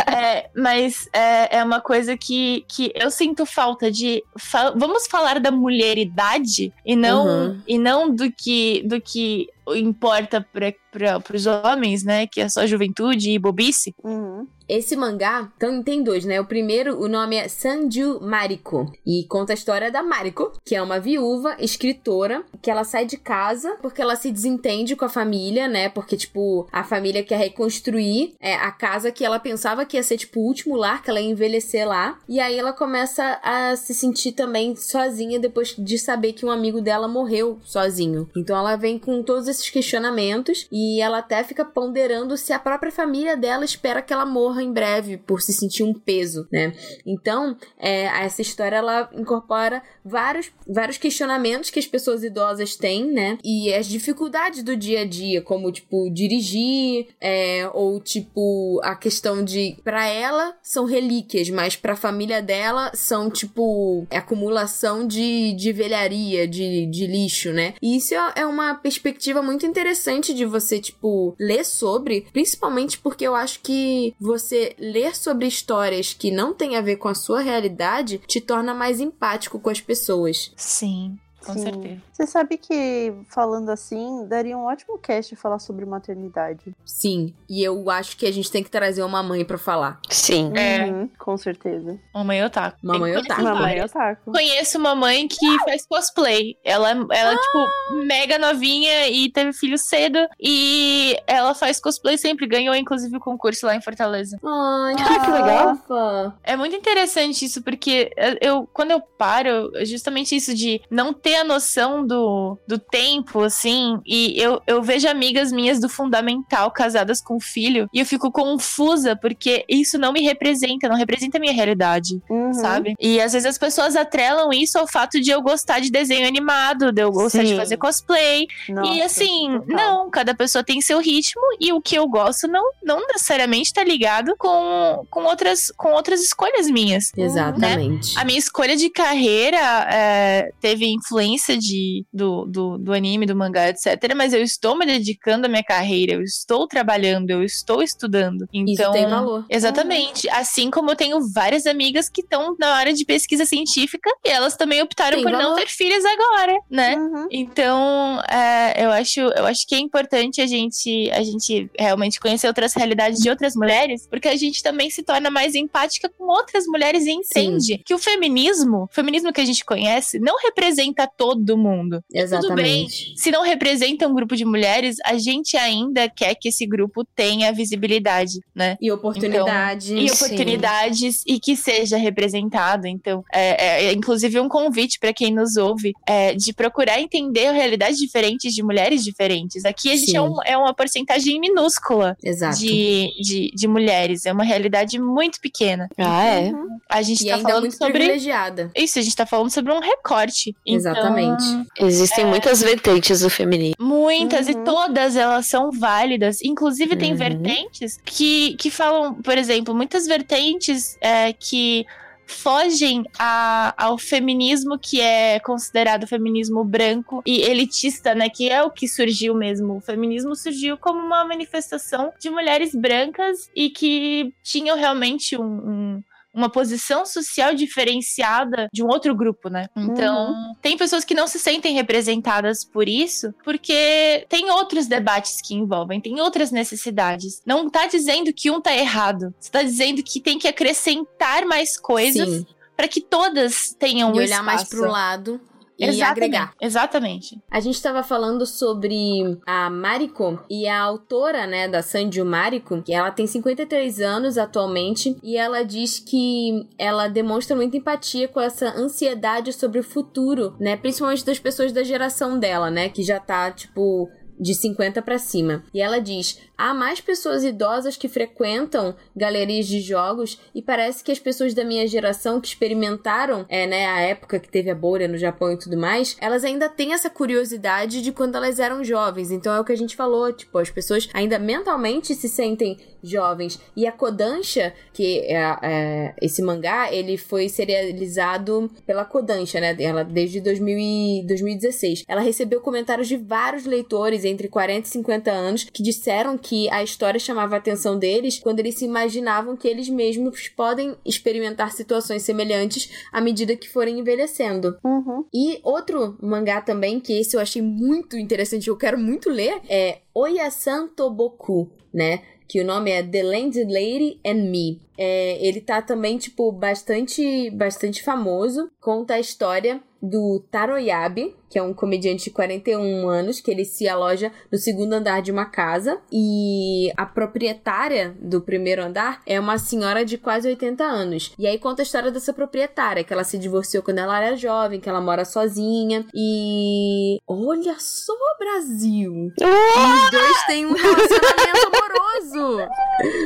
é, mas é, é uma coisa que, que eu sinto falta de. fa- vamos falar da mulheridade e não, Uhum. e não do que, do que importa para os homens, né? Que é só juventude e bobice. Uhum. Esse mangá então, tem dois, né? O primeiro, o nome é Sanju Mariko. E conta a história da Mariko, que é uma viúva, escritora, que ela sai de casa porque ela se desentende com a família, né? Porque, tipo, a família quer reconstruir é, a casa que ela pensava que ia ser, tipo, o último lar, que ela ia envelhecer lá. E aí ela começa a se sentir também sozinha depois de saber que um amigo dela morreu sozinho. Então ela vem com todos esses questionamentos e ela até fica ponderando se a própria família dela espera que ela morra em breve por se sentir um peso, né? Então, é, essa história ela incorpora vários, vários questionamentos que as pessoas idosas têm, né? E as dificuldades do dia a dia, como tipo dirigir, é, ou tipo a questão de para ela são relíquias, mas para a família dela são tipo acumulação de, de velharia, de, de lixo, né? E isso é uma perspectiva muito interessante de você tipo ler sobre, principalmente porque eu acho que você ler sobre histórias que não têm a ver com a sua realidade te torna mais empático com as pessoas. Sim, com Sim. certeza. Você sabe que, falando assim, daria um ótimo cast falar sobre maternidade. Sim, e eu acho que a gente tem que trazer uma mãe pra falar. Sim. É. Uhum, com certeza. Mamãe otaku. Mamãe que otaku. Mamãe várias. otaku. Conheço uma mãe que faz cosplay. Ela, ela tipo, mega novinha e teve filho cedo. E ela faz cosplay sempre. Ganhou, inclusive, o concurso lá em Fortaleza. Ai, Ah, que legal. É muito interessante isso, porque eu, quando eu paro, justamente isso de não ter ter a noção do, do tempo, assim, e eu, eu vejo amigas minhas do fundamental casadas com filho, e eu fico confusa, porque isso não me representa, não representa a minha realidade, Uhum. sabe? E às vezes as pessoas atrelam isso ao fato de eu gostar de desenho animado, de eu gostar de Sim. fazer cosplay, Nossa, e assim, total. não, cada pessoa tem seu ritmo e o que eu gosto não, não necessariamente tá ligado com, com, outras, com outras escolhas minhas. Exatamente. A minha escolha de carreira é, teve influência de, do, do, do anime, do mangá, etc. Mas eu estou me dedicando à minha carreira, eu estou trabalhando, eu estou estudando. Isso Então, tem valor. Exatamente. Assim como eu tenho várias amigas que estão na área de pesquisa científica e elas também optaram Tem por não valor. ter filhos agora, né? Uhum. Então, é, eu, acho, eu acho que é importante a gente, a gente realmente conhecer outras realidades de outras mulheres, porque a gente também se torna mais empática com outras mulheres e entende que o feminismo, o feminismo que a gente conhece, não representa todo mundo. Exatamente. Se não representa um grupo de mulheres, a gente ainda quer que esse grupo tenha visibilidade, né? E oportunidade. e Sim. oportunidades e que seja representado. Então, é, é, é, inclusive um convite para quem nos ouve é, de procurar entender realidades diferentes de mulheres diferentes. Aqui a gente Sim. é, um- é uma porcentagem minúscula Exato. de, de, de mulheres, é uma realidade muito pequena. Ah, é? Uhum. A gente E tá ainda falando muito sobre. privilegiada. Isso, a gente tá falando sobre um recorte. Então, Exatamente. Existem muitas vertentes do feminismo. Muitas e Uhum. todas elas são válidas. Inclusive, tem Uhum. vertentes que, que falam, por exemplo, muitas vertentes é, que fogem a- ao feminismo que é considerado feminismo branco e elitista, né? Que é o que surgiu mesmo. O feminismo surgiu como uma manifestação de mulheres brancas e que tinham realmente um- um- uma posição social diferenciada de um outro grupo, né? Então, tem pessoas que não se sentem representadas por isso, porque tem outros debates que envolvem, tem outras necessidades. Não tá dizendo que um tá errado, você tá dizendo que tem que acrescentar mais coisas para que todas tenham E um olhar mais espaço. pro lado e Exatamente, agregar. Exatamente. A gente estava falando sobre a Mariko e a autora, né, da Sanju Mariko, que ela tem 53 anos atualmente e ela diz que ela demonstra muita empatia com essa ansiedade sobre o futuro, né, principalmente das pessoas da geração dela, né, que já tá tipo de 50 pra cima. E ela diz: há mais pessoas idosas que frequentam galerias de jogos e parece que as pessoas da minha geração que experimentaram, é, né, a época que teve a bolha no Japão e tudo mais, elas ainda têm essa curiosidade de quando elas eram jovens. Então é o que a gente falou, tipo, as pessoas ainda mentalmente se sentem jovens. E a Kodansha, que é, é, esse mangá, ele foi serializado pela Kodansha, né? Ela desde 2000 e 2016. Ela recebeu comentários de vários leitores entre 40 e 50 anos que disseram que a história chamava a atenção deles quando eles se imaginavam que eles mesmos podem experimentar situações semelhantes à medida que forem envelhecendo. Uhum. E outro mangá também, que esse eu achei muito interessante, eu quero muito ler, é Oyasan Toboku, né? Que o nome é The Landed Lady and Me. É, ele tá também, tipo, bastante, bastante famoso. Conta a história do Taroyabe, que é um comediante de 41 anos, que ele se aloja no segundo andar de uma casa. E a proprietária do primeiro andar é uma senhora de quase 80 anos. E aí conta a história dessa proprietária, que ela se divorciou quando ela era jovem, que ela mora sozinha. E. Olha só, Brasil! Os dois têm um relacionamento amoroso!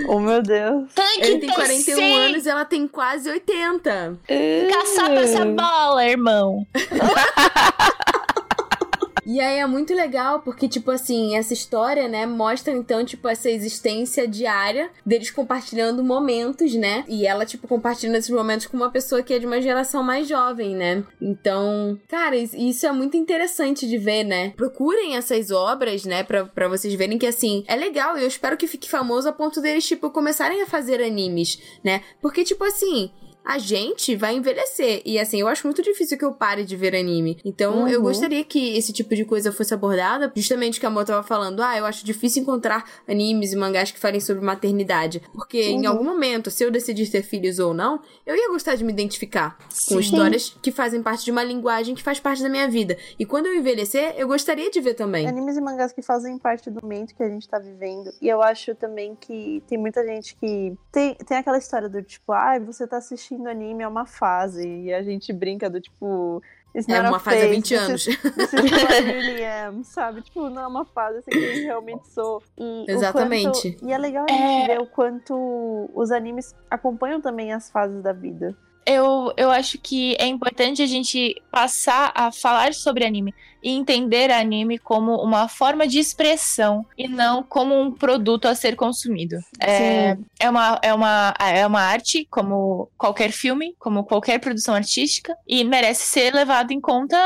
Oh, meu Deus. Tem que Ele tem ter 41 sim. anos e ela tem quase 80. Caçapa essa bola, irmão. E aí é muito legal porque, tipo assim, essa história, né, mostra então, tipo, essa existência diária deles compartilhando momentos, né? E ela, tipo, compartilhando esses momentos com uma pessoa que é de uma geração mais jovem, né? Então, cara, is- isso é muito interessante de ver, né? Procurem essas obras, né, pra vocês verem que, assim, é legal e eu espero que fique famoso a ponto deles, tipo, começarem a fazer animes, né? Porque, tipo assim. A gente vai envelhecer. E assim, eu acho muito difícil que eu pare de ver anime. Então, eu Uhum. gostaria que esse tipo de coisa fosse abordada. Justamente que a Mo tava falando. Ah, eu acho difícil encontrar animes e mangás que falem sobre maternidade. Porque em Uhum. algum momento, se eu decidir ter filhos ou não, eu ia gostar de me identificar Sim. com histórias que fazem parte de uma linguagem que faz parte da minha vida. E quando eu envelhecer, eu gostaria de ver também. Animes e mangás que fazem parte do momento que a gente tá vivendo. E eu acho também que tem muita gente que. Tem, tem aquela história do tipo, ah, você tá assistindo anime, é uma fase. E a gente brinca do tipo. It's É uma fase há phase, 20 this anos. is- This is who I really am, sabe? Tipo, não é uma fase, essa aqui eu realmente sou. E Exatamente. quanto- e é legal a gente ver o quanto os animes acompanham também as fases da vida. Eu, eu acho que é importante a gente passar a falar sobre anime e entender anime como uma forma de expressão e não como um produto a ser consumido. É, é, uma, é, uma, é uma arte, como qualquer filme, como qualquer produção artística, e merece ser levado em conta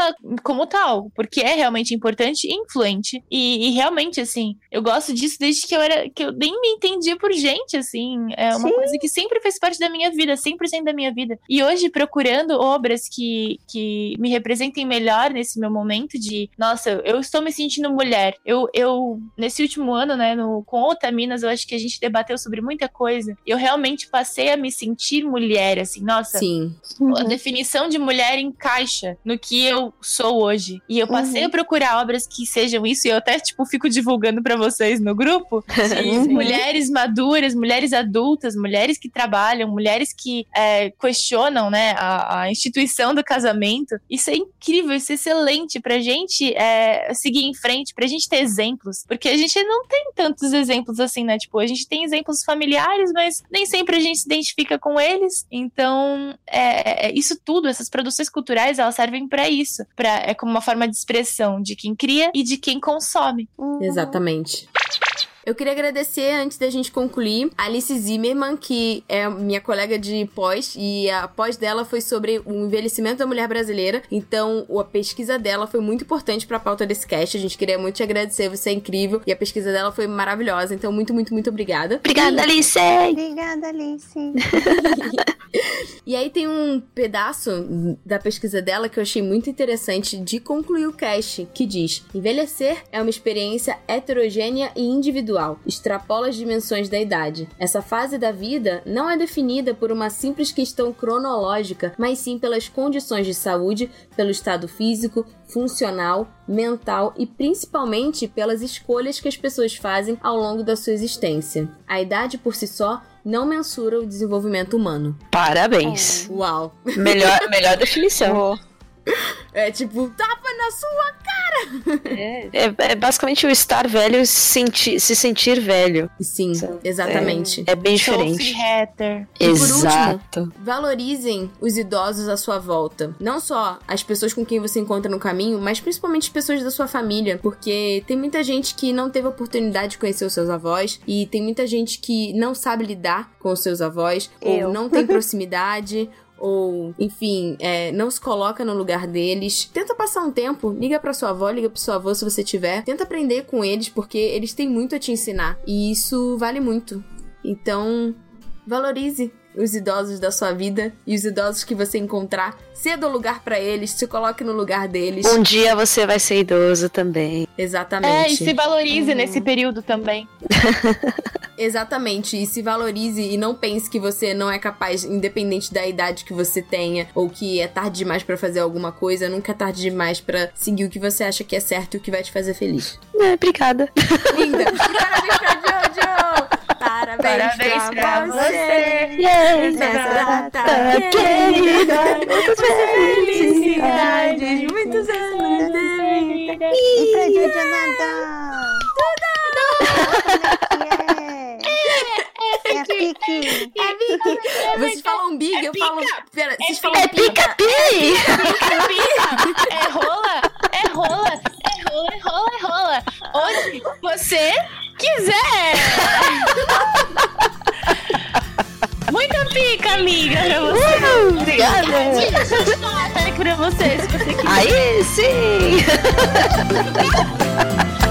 como tal, porque é realmente importante e influente. E, e realmente, assim, eu gosto disso desde que eu era. que eu nem me entendia por gente, assim. É uma Sim. coisa que sempre fez parte da minha vida, 100% da minha vida. E hoje, procurando obras que, que me representem melhor nesse meu momento de, nossa, eu estou me sentindo mulher. Eu, eu nesse último ano, né, no, com Otaminas, eu acho que a gente debateu sobre muita coisa. E eu realmente passei a me sentir mulher, assim, nossa, Sim. a definição de mulher encaixa no que eu sou hoje. E eu passei Uhum. a procurar obras que sejam isso, e eu até, tipo, fico divulgando pra vocês no grupo. de Uhum. mulheres maduras, mulheres adultas, mulheres que trabalham, mulheres que é, questionam, né, a, a instituição do casamento. Isso é incrível, isso é excelente pra gente é, seguir em frente, pra gente ter exemplos. Porque a gente não tem tantos exemplos assim, né? Tipo, a gente tem exemplos familiares, mas nem sempre a gente se identifica com eles. Então, é, é, isso tudo, essas produções culturais, elas servem pra isso. Pra, é como uma forma de expressão de quem cria e de quem consome. Exatamente. Eu queria agradecer, antes da gente concluir, a Alice Zimmerman, que é minha colega de pós, e a pós dela foi sobre o envelhecimento da mulher brasileira. Então, a pesquisa dela foi muito importante pra pauta desse cast. A gente queria muito te agradecer, você é incrível. E a pesquisa dela foi maravilhosa. Então, muito, muito, muito obrigada. Obrigada, Alice! Obrigada, Alice. E aí tem um pedaço da pesquisa dela que eu achei muito interessante de concluir o cast, que diz: Envelhecer é uma experiência heterogênea e individual, extrapola as dimensões da idade. Essa fase da vida não é definida por uma simples questão cronológica, mas sim pelas condições de saúde, pelo estado físico, funcional, mental e principalmente pelas escolhas que as pessoas fazem ao longo da sua existência. A idade por si só não mensura o desenvolvimento humano. Parabéns. Uau! Melhor, melhor definição. É tipo, tapa na sua. É, é basicamente o estar velho e se sentir, se sentir velho. Sim, exatamente. É bem Sophie diferente. Hatter. E por último, Exato. Valorizem os idosos à sua volta. Não só as pessoas com quem você encontra no caminho, mas principalmente as pessoas da sua família. Porque tem muita gente que não teve a oportunidade de conhecer os seus avós. E tem muita gente que não sabe lidar com os seus avós. Eu. Ou não tem proximidade. Ou, enfim, é, não se coloca no lugar deles. Tenta passar um tempo, liga pra sua avó, liga pro seu avô se você tiver. Tenta aprender com eles, porque eles têm muito a te ensinar. E isso vale muito. Então, valorize os idosos da sua vida e os idosos que você encontrar. Ceda o lugar pra eles, se coloque no lugar deles. Um dia você vai ser idoso também. É, e Exatamente. se valorize Uhum. nesse período também. Exatamente. E se valorize e não pense que você não é capaz, independente da idade que você tenha, ou que é tarde demais pra fazer alguma coisa, nunca é tarde demais pra seguir o que você acha que é certo e o que vai te fazer feliz. É, obrigada. Linda! Parabéns pra! Parabéns, Parabéns pra, pra você! Yay! Nessa data. Querida, muitas felicidades, muitos anos de vida. E pra Jojo Nadal. Tudo! É a Pique. Vocês falam big, eu falo. Pera, vocês falam É pica. pica-pi! É rola, é rola, é rola, é rola, é rola. Onde você quiser. Muita pica, amiga, pra você. Uhul, Obrigada! Até pra você, se você quiser. Aí sim!